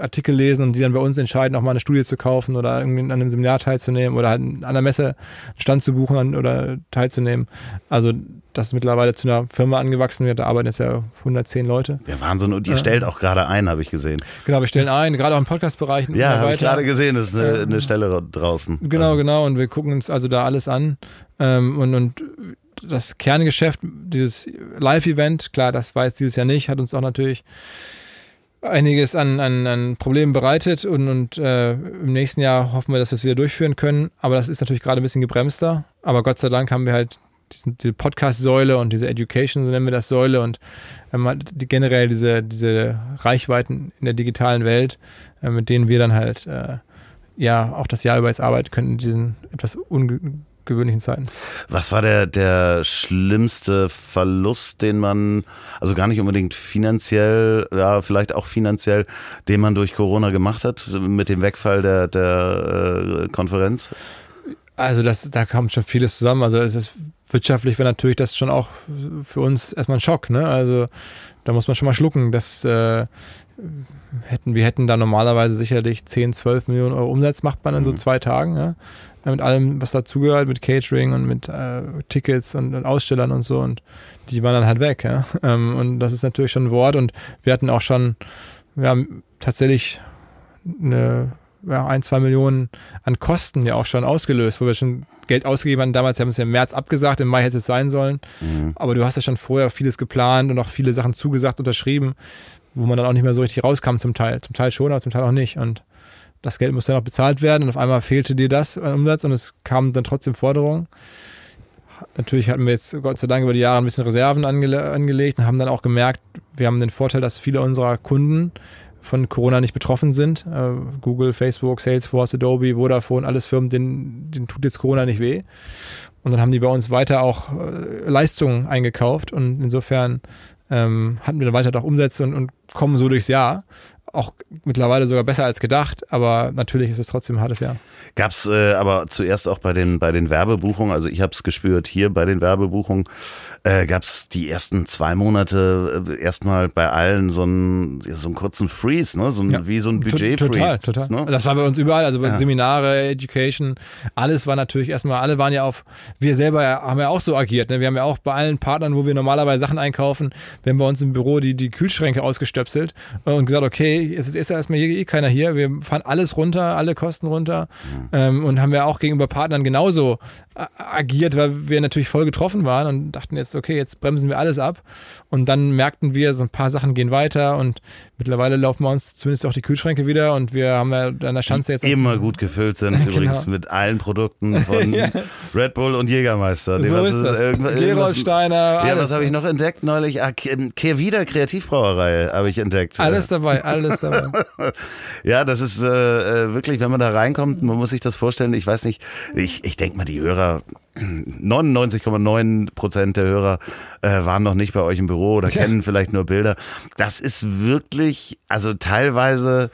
[SPEAKER 1] Artikel lesen und die dann bei uns entscheiden, auch mal eine Studie zu kaufen oder irgendwie an einem Seminar teilzunehmen oder halt an einer Messe einen Stand zu buchen oder teilzunehmen. Also das ist mittlerweile zu einer Firma angewachsen. Wir da arbeiten jetzt ja 110 Leute.
[SPEAKER 3] Der Wahnsinn. Und ihr
[SPEAKER 1] Ja.
[SPEAKER 3] stellt auch gerade ein, habe ich gesehen.
[SPEAKER 1] Genau, wir stellen ein, gerade auch im Podcast-Bereich.
[SPEAKER 3] Ja, habe ich gerade gesehen, das ist eine, eine Stelle draußen.
[SPEAKER 1] Genau,
[SPEAKER 3] Also,
[SPEAKER 1] genau. Und wir gucken uns also da alles an. Ähm, und, und das Kerngeschäft, dieses Live-Event, klar, das war jetzt dieses Jahr nicht, hat uns auch natürlich einiges an, an, an Problemen bereitet. Und, und äh, im nächsten Jahr hoffen wir, dass wir es wieder durchführen können. Aber das ist natürlich gerade ein bisschen gebremster. Aber Gott sei Dank haben wir halt diesen, diese Podcast-Säule und diese Education, so nennen wir das Säule und ähm, halt die, generell diese, diese Reichweiten in der digitalen Welt, äh, mit denen wir dann halt äh, ja auch das Jahr über jetzt arbeiten können diesen etwas ungewöhnlichen Zeiten.
[SPEAKER 3] Was war der, der schlimmste Verlust, den man, also gar nicht unbedingt finanziell, ja, vielleicht auch finanziell, den man durch Corona gemacht hat, mit dem Wegfall der, der äh, Konferenz?
[SPEAKER 1] Also das, da kam schon vieles zusammen. Also es ist wirtschaftlich war natürlich das schon auch für uns erstmal ein Schock. Ne? Also da muss man schon mal schlucken. Das äh, hätten wir hätten da normalerweise sicherlich 10, 12 Millionen Euro Umsatz macht man in so
[SPEAKER 3] Mhm.
[SPEAKER 1] zwei Tagen. Ja? Mit allem, was dazugehört, mit Catering und mit äh, Tickets und, und Ausstellern und so. Und die waren dann halt weg. Ja? *laughs* Ähm, und das ist natürlich schon ein Wort. Und wir hatten auch schon, wir haben tatsächlich eine ja, ein, zwei Millionen an Kosten ja auch schon ausgelöst, wo wir schon Geld ausgegeben haben. Damals haben wir es ja im März abgesagt, im Mai hätte es sein sollen.
[SPEAKER 3] Mhm.
[SPEAKER 1] Aber du hast ja schon vorher vieles geplant und auch viele Sachen zugesagt, unterschrieben, wo man dann auch nicht mehr so richtig rauskam zum Teil. Zum Teil schon, aber zum Teil auch nicht. Und das Geld musste dann auch bezahlt werden und auf einmal fehlte dir das an Umsatz und es kamen dann trotzdem Forderungen. Natürlich hatten wir jetzt Gott sei Dank über die Jahre ein bisschen Reserven angele angelegt und haben dann auch gemerkt, wir haben den Vorteil, dass viele unserer Kunden von Corona nicht betroffen sind. Äh, Google, Facebook, Salesforce, Adobe, Vodafone, alles Firmen, denen, denen tut jetzt Corona nicht weh. Und dann haben die bei uns weiter auch äh, Leistungen eingekauft und insofern ähm, hatten wir dann weiter auch Umsätze und, und kommen so durchs Jahr auch mittlerweile sogar besser als gedacht, aber natürlich ist es trotzdem ein hartes Jahr.
[SPEAKER 3] Gab es äh, aber zuerst auch bei den, bei den Werbebuchungen, also ich habe es gespürt hier bei den Werbebuchungen, äh, gab es die ersten zwei Monate äh, erstmal bei allen so einen, so einen kurzen Freeze, ne? so ein,
[SPEAKER 1] Ja.
[SPEAKER 3] wie so ein budget
[SPEAKER 1] Total, total.
[SPEAKER 3] Ne?
[SPEAKER 1] Das war bei uns überall, also bei
[SPEAKER 3] Ja.
[SPEAKER 1] Seminare, Education, alles war natürlich erstmal, alle waren ja auf, wir selber haben ja auch so agiert. Ne? Wir haben ja auch bei allen Partnern, wo wir normalerweise Sachen einkaufen, wir haben bei uns im Büro die, die Kühlschränke ausgestöpselt und gesagt, okay, es ist erst erstmal hier eh keiner hier, wir fahren alles runter, alle Kosten runter ähm, und haben ja auch gegenüber Partnern genauso a- agiert, weil wir natürlich voll getroffen waren und dachten jetzt, okay, jetzt bremsen wir alles ab. Und dann merkten wir, so ein paar Sachen gehen weiter und mittlerweile laufen bei uns zumindest auch die Kühlschränke wieder und wir haben ja an der Schanze jetzt.
[SPEAKER 3] Immer gut gefüllt sind, *laughs*
[SPEAKER 1] Genau.
[SPEAKER 3] übrigens mit allen Produkten von *laughs*
[SPEAKER 1] Ja.
[SPEAKER 3] Red Bull und Jägermeister.
[SPEAKER 1] So
[SPEAKER 3] was
[SPEAKER 1] ist das.
[SPEAKER 3] irgendwas-
[SPEAKER 1] Gerolsteiner,
[SPEAKER 3] Ja,
[SPEAKER 1] alles.
[SPEAKER 3] was habe ich noch entdeckt neulich? Ah, Kehrwieder Kreativbrauerei habe ich entdeckt.
[SPEAKER 1] Alles dabei, alles dabei. *laughs*
[SPEAKER 3] Ja, das ist äh, äh, wirklich, wenn man da reinkommt, man muss sich das vorstellen. Ich weiß nicht, ich, ich denke mal, die Hörer, 99,9 Prozent der Hörer äh, waren noch nicht bei euch im Büro oder
[SPEAKER 1] Tja.
[SPEAKER 3] kennen vielleicht nur Bilder. Das ist wirklich, also teilweise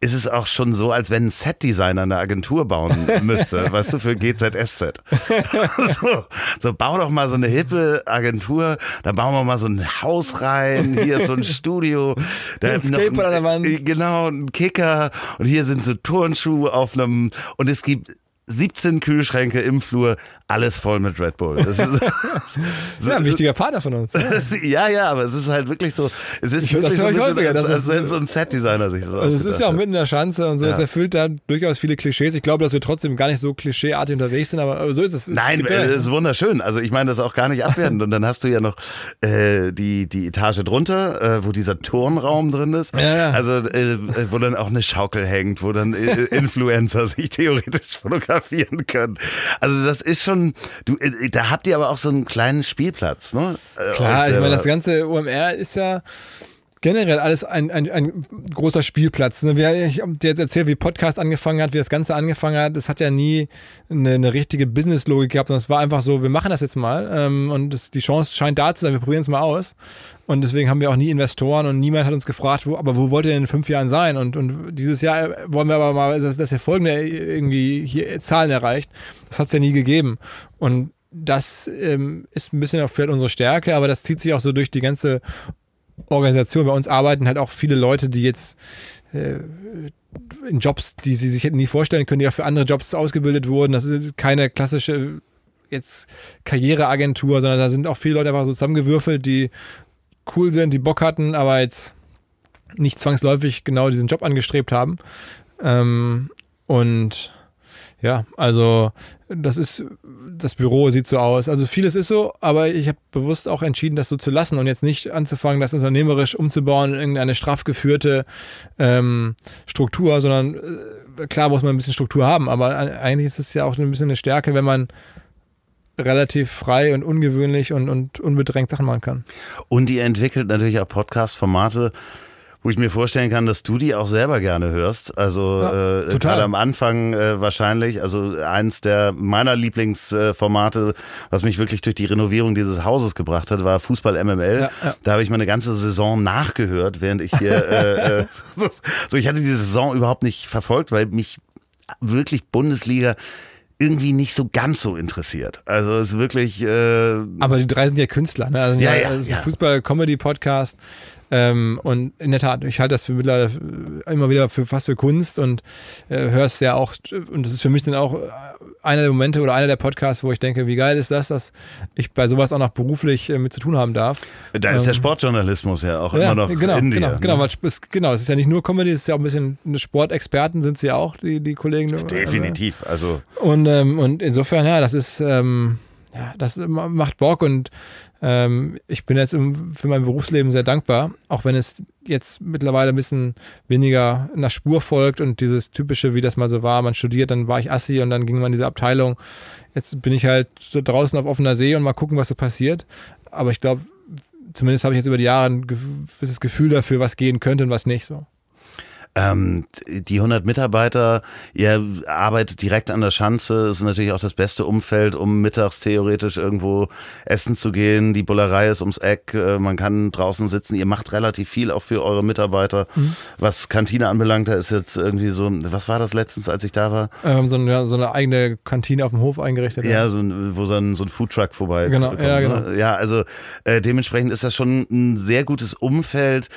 [SPEAKER 3] ist es auch schon so, als wenn ein Setdesigner eine Agentur bauen *laughs* müsste, weißt du, für GZSZ. *laughs* so, so, bau doch mal so eine hippe Agentur, da bauen wir mal so ein Haus rein, hier ist so ein Studio. Da
[SPEAKER 1] Ein Skateboard an der Wand.
[SPEAKER 3] Genau, ein Kicker und hier sind so Turnschuhe auf einem und es gibt 17 Kühlschränke im Flur, alles voll mit Red Bull. Das ist, *laughs*
[SPEAKER 1] Das ist ja ein wichtiger Partner von uns. *laughs*
[SPEAKER 3] ja, ja, aber es ist halt wirklich so, es ist
[SPEAKER 1] Ich das
[SPEAKER 3] wirklich so
[SPEAKER 1] ich häufiger,
[SPEAKER 3] als,
[SPEAKER 1] das
[SPEAKER 3] als
[SPEAKER 1] ist-
[SPEAKER 3] wenn so ein Set-Designer sich das
[SPEAKER 1] Also es ist ja auch mitten in der Schanze und so.
[SPEAKER 3] Ja.
[SPEAKER 1] Es erfüllt da durchaus viele Klischees. Ich glaube, dass wir trotzdem gar nicht so klischeeartig unterwegs sind, aber so ist es.
[SPEAKER 3] Nein, es ist wunderschön. Also ich meine das auch gar nicht abwertend. Und dann hast du ja noch äh, die, die Etage drunter, äh, wo dieser Turnraum drin ist.
[SPEAKER 1] Ja, ja.
[SPEAKER 3] Also äh, wo dann auch eine Schaukel hängt, wo dann äh, Influencer sich theoretisch fotografieren können. Also das ist schon, du, äh, da habt ihr aber auch so einen kleinen Spielplatz, ne? Äh,
[SPEAKER 1] Klar, ich meine, das ganze OMR ist ja generell alles ein, ein, ein großer Spielplatz. Ne? Wir- Ich habe dir jetzt erzählt, wie Podcast angefangen hat, wie das Ganze angefangen hat. Das hat ja nie eine, eine richtige Business-Logik gehabt, sondern es war einfach so, wir machen das jetzt mal ähm, und das, die Chance scheint da zu sein, wir probieren es mal aus. Und deswegen haben wir auch nie Investoren und niemand hat uns gefragt, wo, aber wo wollt ihr denn in fünf Jahren sein? Und, und dieses Jahr wollen wir aber mal, dass, dass ihr folgende irgendwie hier Zahlen erreicht. Das hat es ja nie gegeben. Und das ähm, ist ein bisschen auch vielleicht unsere Stärke, aber das zieht sich auch so durch die ganze Organisation. Bei uns arbeiten halt auch viele Leute, die jetzt äh, in Jobs, die sie sich hätten nie vorstellen können, die auch für andere Jobs ausgebildet wurden. Das ist keine klassische jetzt Karriereagentur, sondern da sind auch viele Leute einfach so zusammengewürfelt, die cool sind, die Bock hatten, aber jetzt nicht zwangsläufig genau diesen Job angestrebt haben. Ähm, und ja, also das ist, das Büro sieht so aus. Also vieles ist so, aber ich habe bewusst auch entschieden, das so zu lassen und jetzt nicht anzufangen, das unternehmerisch umzubauen in irgendeine straff geführte ähm, Struktur, sondern äh, klar muss man ein bisschen Struktur haben, aber eigentlich ist es ja auch ein bisschen eine Stärke, wenn man relativ frei und ungewöhnlich und, und unbedrängt Sachen machen kann.
[SPEAKER 3] Und ihr entwickelt natürlich auch Podcast-Formate, wo ich mir vorstellen kann, dass du die auch selber gerne hörst. Also
[SPEAKER 1] Ja,
[SPEAKER 3] äh,
[SPEAKER 1] total.
[SPEAKER 3] gerade am Anfang äh, wahrscheinlich. Also eins der meiner Lieblingsformate, was mich wirklich durch die Renovierung dieses Hauses gebracht hat, war Fußball MML.
[SPEAKER 1] Ja, ja.
[SPEAKER 3] Da habe ich meine ganze Saison nachgehört, während ich hier. *laughs* äh, äh, so, so, ich hatte diese Saison überhaupt nicht verfolgt, weil mich wirklich Bundesliga irgendwie nicht so ganz so interessiert. Also es ist wirklich. Äh,
[SPEAKER 1] Aber die drei sind ja Künstler, ne? Also
[SPEAKER 3] Ja,
[SPEAKER 1] ja,
[SPEAKER 3] ja,
[SPEAKER 1] Fußball-Comedy-Podcast. Ähm, und in der Tat, ich halte das für mittlerweile immer wieder für fast für Kunst und äh, höre es ja auch, und das ist für mich dann auch einer der Momente oder einer der Podcasts, wo ich denke, wie geil ist das, dass ich bei sowas auch noch beruflich äh, mit zu tun haben darf.
[SPEAKER 3] da ist der
[SPEAKER 1] Ähm,
[SPEAKER 3] Sportjournalismus ja auch
[SPEAKER 1] Ja,
[SPEAKER 3] immer noch
[SPEAKER 1] genau,
[SPEAKER 3] in dir.
[SPEAKER 1] genau,
[SPEAKER 3] ne?
[SPEAKER 1] genau, weil es, genau, es ist ja nicht nur Comedy, es ist ja auch ein bisschen Sportexperten sind sie ja auch, die, die Kollegen.
[SPEAKER 3] Definitiv. Also
[SPEAKER 1] Und, ähm, und insofern, ja, das ist, ähm, ja, das ma- macht Bock und ähm, ich bin jetzt im, für mein Berufsleben sehr dankbar, auch wenn es jetzt mittlerweile ein bisschen weniger nach Spur folgt und dieses typische, wie das mal so war, man studiert, dann war ich Assi und dann ging man in diese Abteilung. Jetzt bin ich halt so draußen auf offener See und mal gucken, was so passiert. Aber ich glaube, zumindest habe ich jetzt über die Jahre ein gewisses Gefühl dafür, was gehen könnte und was nicht so.
[SPEAKER 3] Ähm, die 100 Mitarbeiter, ihr arbeitet direkt an der Schanze, ist natürlich auch das beste Umfeld, um mittags theoretisch irgendwo essen zu gehen. Die Bullerei ist ums Eck, äh, man kann draußen sitzen. Ihr macht relativ viel auch für eure Mitarbeiter. Mhm. Was Kantine anbelangt, da ist jetzt irgendwie so, was war das letztens, als ich da war?
[SPEAKER 1] Ähm, so, eine, so, eine, eigene Kantine auf dem Hof eingerichtet.
[SPEAKER 3] Ja, so ein, wo so ein, so ein Foodtruck vorbei
[SPEAKER 1] Genau, kommt, ja, genau.
[SPEAKER 3] Ne? Ja, also äh, dementsprechend ist das schon ein sehr gutes Umfeld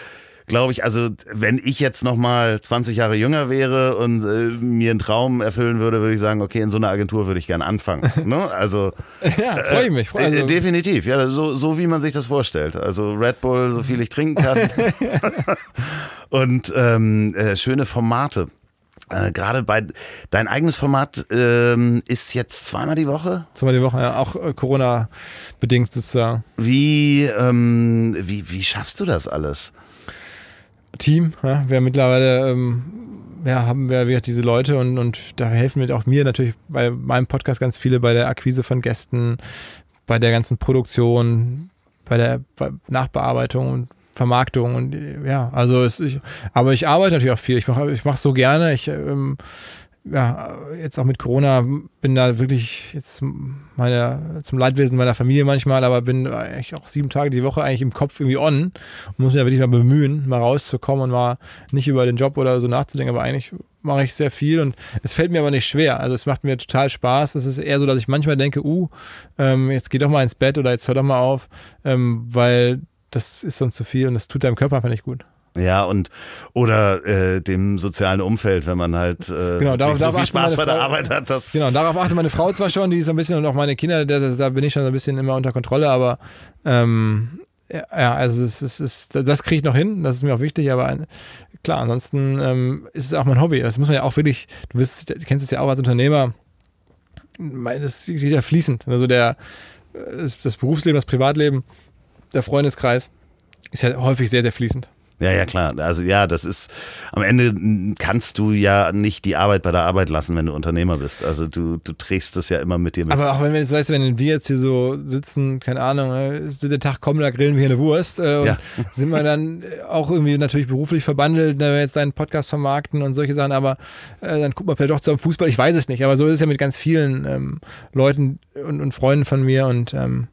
[SPEAKER 3] glaube ich, also wenn ich jetzt nochmal 20 Jahre jünger wäre und äh, mir einen Traum erfüllen würde, würde ich sagen, okay, in so einer Agentur würde ich gerne anfangen. *laughs* ne? Also
[SPEAKER 1] ja, freue ich mich. Freu,
[SPEAKER 3] äh,
[SPEAKER 1] also,
[SPEAKER 3] definitiv, ja, so, so wie man sich das vorstellt. Also Red Bull, so viel ich trinken kann. *laughs* und ähm, äh, schöne Formate. Äh, Gerade bei dein eigenes Format ähm, ist jetzt zweimal die Woche.
[SPEAKER 1] Zweimal die Woche, ja, auch äh, Corona bedingt sozusagen.
[SPEAKER 3] Wie ähm, wie wie schaffst du das alles?
[SPEAKER 1] Team. Ja, wir mittlerweile ähm, ja, haben wir wieder diese Leute und, und da helfen mir auch mir natürlich bei meinem Podcast ganz viele bei der Akquise von Gästen, bei der ganzen Produktion, bei der Nachbearbeitung und Vermarktung und ja, also es, ich, aber ich arbeite natürlich auch viel. Ich mache ich es so gerne. Ich ähm, ja, jetzt auch mit Corona bin da wirklich jetzt meine, zum Leidwesen meiner Familie manchmal, aber bin eigentlich auch sieben Tage die Woche eigentlich im Kopf irgendwie on und muss mich ja wirklich mal bemühen, mal rauszukommen und mal nicht über den Job oder so nachzudenken, aber eigentlich mache ich sehr viel und es fällt mir aber nicht schwer. Also es macht mir total Spaß. Es ist eher so, dass ich manchmal denke, uh, ähm, jetzt geh doch mal ins Bett oder jetzt hör doch mal auf, ähm, weil das ist sonst zu viel und das tut deinem Körper einfach nicht gut.
[SPEAKER 3] Ja, und oder äh, dem sozialen Umfeld, wenn man halt äh,
[SPEAKER 1] genau, darauf,
[SPEAKER 3] so
[SPEAKER 1] viel
[SPEAKER 3] Spaß bei der
[SPEAKER 1] Frau,
[SPEAKER 3] Arbeit hat. Das
[SPEAKER 1] genau, darauf achtet meine Frau zwar schon, die ist ein bisschen und auch meine Kinder, da, da bin ich schon ein bisschen immer unter Kontrolle, aber ähm, ja, also es, es, es, das kriege ich noch hin, das ist mir auch wichtig, aber ein, klar, ansonsten ähm, ist es auch mein Hobby. Das muss man ja auch wirklich, du, bist, du kennst es ja auch als Unternehmer, das ist ja fließend. Also der, das Berufsleben, das Privatleben, der Freundeskreis ist ja häufig sehr, sehr fließend.
[SPEAKER 3] Ja, ja, klar. Also ja, das ist, am Ende kannst du ja nicht die Arbeit bei der Arbeit lassen, wenn du Unternehmer bist. Also du, du trägst das ja immer mit dir mit.
[SPEAKER 1] Aber auch wenn wir jetzt, weißt du, wenn wir jetzt hier so sitzen, keine Ahnung, ist äh, der Tag kommen, da grillen wir hier eine Wurst äh, und ja. *laughs* sind wir dann auch irgendwie natürlich beruflich verbandelt, wenn wir jetzt deinen Podcast vermarkten und solche Sachen, aber äh, dann guckt man vielleicht doch zum Fußball, ich weiß es nicht, aber so ist es ja mit ganz vielen ähm, Leuten und, und Freunden von mir und ähm,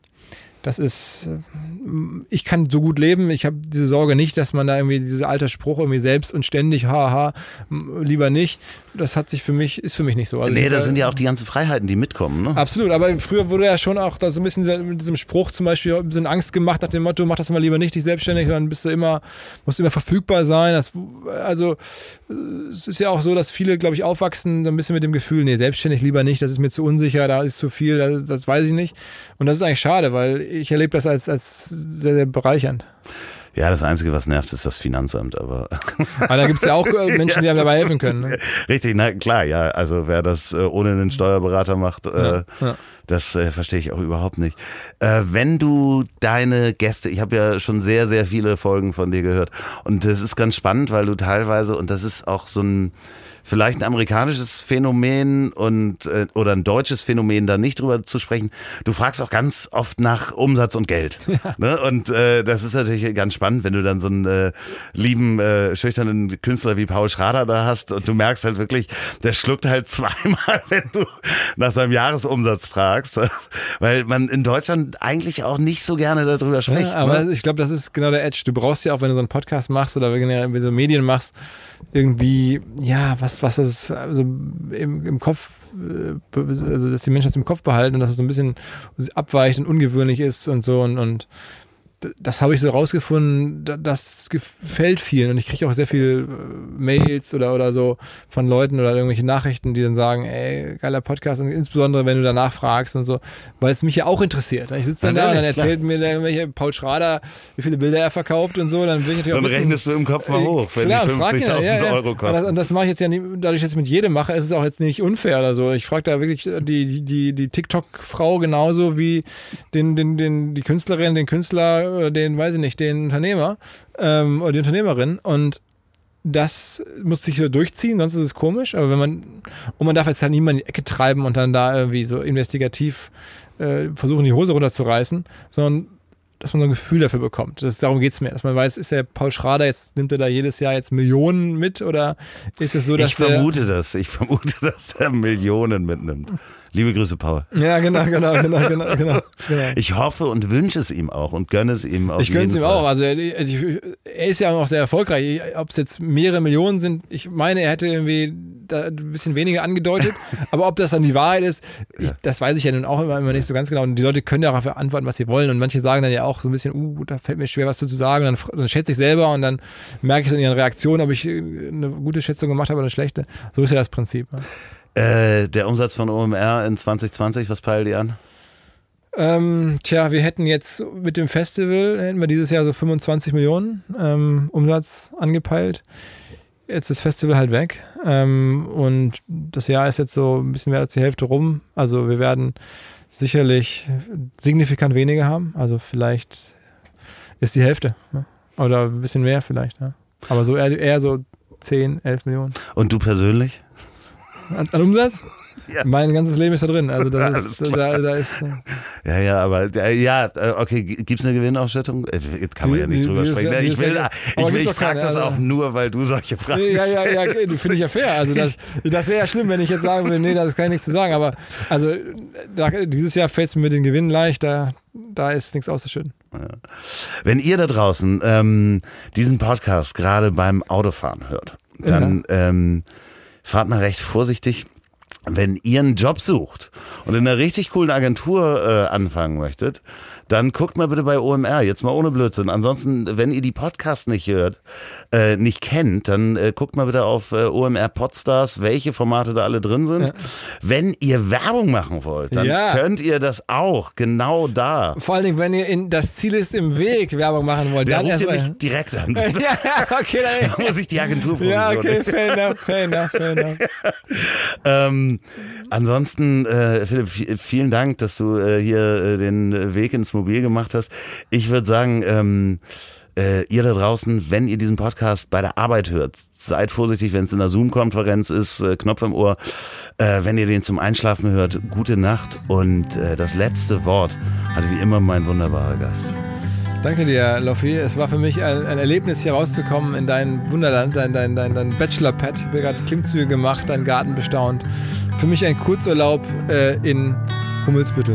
[SPEAKER 1] das ist, äh, ich kann so gut leben, ich habe diese Sorge nicht, dass man da irgendwie dieser alte Spruch irgendwie selbst und ständig, haha, lieber nicht. Das hat sich für mich, ist für mich nicht so.
[SPEAKER 3] Also nee, das sind ja auch die ganzen Freiheiten, die mitkommen, ne?
[SPEAKER 1] Absolut, aber früher wurde ja schon auch da so ein bisschen mit diesem Spruch zum Beispiel ein bisschen Angst gemacht nach dem Motto, mach das mal lieber nicht, dich selbstständig, dann bist du immer, musst du immer verfügbar sein. Das, also es ist ja auch so, dass viele, glaube ich, aufwachsen so ein bisschen mit dem Gefühl, nee, selbstständig lieber nicht, das ist mir zu unsicher, da ist zu viel, das, das weiß ich nicht. Und das ist eigentlich schade, weil ich erlebe das als, als sehr, sehr bereichernd.
[SPEAKER 3] Ja, das Einzige, was nervt, ist das Finanzamt, aber.
[SPEAKER 1] Aber *laughs* da gibt es ja auch äh, *laughs* Menschen, die einem dabei helfen können. Ne?
[SPEAKER 3] Richtig, na klar, ja. Also wer das äh, ohne einen Steuerberater macht, äh, ja, ja. das äh, verstehe ich auch überhaupt nicht. Äh, wenn du deine Gäste, ich habe ja schon sehr, sehr viele Folgen von dir gehört und das ist ganz spannend, weil du teilweise, und das ist auch so ein vielleicht ein amerikanisches Phänomen und äh, oder ein deutsches Phänomen, da nicht drüber zu sprechen. Du fragst auch ganz oft nach Umsatz und Geld. *laughs* Ja. Ne? Und äh, das ist natürlich ganz spannend, wenn du dann so einen äh, lieben, äh, schüchternen Künstler wie Paul Schrader da hast und du merkst halt wirklich, der schluckt halt *laughs* zweimal, wenn du nach seinem Jahresumsatz fragst. *laughs* Weil man in Deutschland eigentlich auch nicht so gerne darüber spricht. Ja,
[SPEAKER 1] aber
[SPEAKER 3] ne?
[SPEAKER 1] ich glaube, das ist genau der Edge. Du brauchst ja auch, wenn du so einen Podcast machst oder wenn du so Medien machst, irgendwie, ja, was, was das also im, im Kopf, äh, also dass die Menschen das im Kopf behalten und dass es so ein bisschen abweicht und ungewöhnlich ist und so und, und das habe ich so rausgefunden, das gefällt vielen und ich kriege auch sehr viel äh, Mails oder, oder so von Leuten oder irgendwelche Nachrichten, die dann sagen, ey, geiler Podcast und insbesondere, wenn du danach fragst und so, weil es mich ja auch interessiert. Ich sitze dann ja, da und dann erzählt klar. mir der irgendwelche Paul Schrader, wie viele Bilder er verkauft und so, dann will ich natürlich
[SPEAKER 3] auch Dann rechnest du im Kopf mal äh, hoch, wenn
[SPEAKER 1] klar,
[SPEAKER 3] die 50.000 ja, ja, Euro kosten.
[SPEAKER 1] Und das, und das mache ich jetzt ja nicht, dadurch, dass ich mit jedem mache, ist es auch jetzt nicht unfair oder so. Ich frage da wirklich die, die, die TikTok-Frau genauso wie den, den, den, die Künstlerin, den Künstler oder den, weiß ich nicht, den Unternehmer ähm, oder die Unternehmerin und das muss sich so durchziehen, sonst ist es komisch. Aber wenn man, und man darf jetzt halt niemand in die Ecke treiben und dann da irgendwie so investigativ äh, versuchen, die Hose runterzureißen, sondern dass man so ein Gefühl dafür bekommt. Das, darum geht es mir, dass man weiß, ist der Paul Schrader jetzt, nimmt er da jedes Jahr jetzt Millionen mit oder ist es so, dass
[SPEAKER 3] ich vermute das. Ich vermute, *laughs* dass er Millionen mitnimmt. Liebe Grüße, Paul.
[SPEAKER 1] Ja, genau, genau, genau, genau, genau. genau.
[SPEAKER 3] Ich hoffe und wünsche es ihm auch und gönne es ihm auch.
[SPEAKER 1] Ich gönne es ihm Fall. auch. Also, er, also ich, er ist ja auch sehr erfolgreich. Ob es jetzt mehrere Millionen sind, ich meine, er hätte irgendwie da ein bisschen weniger angedeutet. *laughs* aber ob das dann die Wahrheit ist, ich, das weiß ich ja nun auch immer, immer nicht so ganz genau. Und die Leute können ja auch dafür antworten, was sie wollen. Und manche sagen dann ja auch so ein bisschen, uh, da fällt mir schwer, was zu sagen. Und dann, dann schätze ich selber und dann merke ich in ihren Reaktionen, ob ich eine gute Schätzung gemacht habe oder eine schlechte. So ist ja das Prinzip. Ja.
[SPEAKER 3] Äh, der Umsatz von OMR in 2020, was peilt die an?
[SPEAKER 1] Ähm, tja, wir hätten jetzt mit dem Festival, hätten wir dieses Jahr so 25 Millionen ähm, Umsatz angepeilt. Jetzt ist das Festival halt weg ähm, und das Jahr ist jetzt so ein bisschen mehr als die Hälfte rum. Also wir werden sicherlich signifikant weniger haben. Also vielleicht ist die Hälfte ne? oder ein bisschen mehr vielleicht. Ne? Aber so eher, eher so 10, 11 Millionen.
[SPEAKER 3] Und du persönlich?
[SPEAKER 1] An, an Umsatz? *laughs* Ja. Mein ganzes Leben ist da drin. Also da *laughs* ist, da, da ist
[SPEAKER 3] ja, ja, aber äh, ja, äh, okay, gibt es eine Gewinnausstattung? Äh, kann man ja nicht die, drüber die sprechen. Ist, ich will, ja, ich, ich frage das also, auch nur, weil du solche Fragen
[SPEAKER 1] Ja, ja, ja, finde ich ja fair. Also das, *laughs* das wäre ja schlimm, wenn ich jetzt sagen würde, nee, das kann ich nichts zu sagen. Aber also da, dieses Jahr fällt es mir mit den Gewinnen leicht, da, da ist nichts auszuschütten. Ja.
[SPEAKER 3] Wenn ihr da draußen ähm, diesen Podcast gerade beim Autofahren hört, dann ähm, fahrt mal recht vorsichtig. Wenn ihr einen Job sucht und in einer richtig coolen Agentur äh, anfangen möchtet, dann guckt mal bitte bei OMR, jetzt mal ohne Blödsinn. Ansonsten, wenn ihr die Podcasts nicht hört, äh, nicht kennt, dann äh, guckt mal bitte auf äh, OMR Podstars, welche Formate da alle drin sind. Ja. Wenn ihr Werbung machen wollt, dann ja. könnt ihr das auch genau da.
[SPEAKER 1] Vor allen Dingen, wenn ihr in das Ziel ist im Weg Werbung machen wollt,
[SPEAKER 3] Der
[SPEAKER 1] dann
[SPEAKER 3] ruft ihr mich direkt an. *laughs* ja, okay, dann, *laughs* dann muss ich die Agentur *laughs*
[SPEAKER 1] Ja, okay, fair enough, fair enough, fair enough.
[SPEAKER 3] ähm, ansonsten, äh, Philipp, vielen Dank, dass du äh, hier äh, den Weg ins Mobil gemacht hast. Ich würde sagen, ähm, äh, ihr da draußen, wenn ihr diesen Podcast bei der Arbeit hört, seid vorsichtig, wenn es in einer Zoom-Konferenz ist, äh, Knopf im Ohr. Äh, wenn ihr den zum Einschlafen hört, gute Nacht. Und äh, das letzte Wort hat wie immer mein wunderbarer Gast.
[SPEAKER 1] Danke dir, Lofi. Es war für mich ein, ein, Erlebnis, hier rauszukommen in dein Wunderland, dein, dein, dein, dein Bachelor-Pad. Ich habe gerade Klimmzüge gemacht, deinen Garten bestaunt. Für mich ein Kurzurlaub äh, in Hummelsbüttel.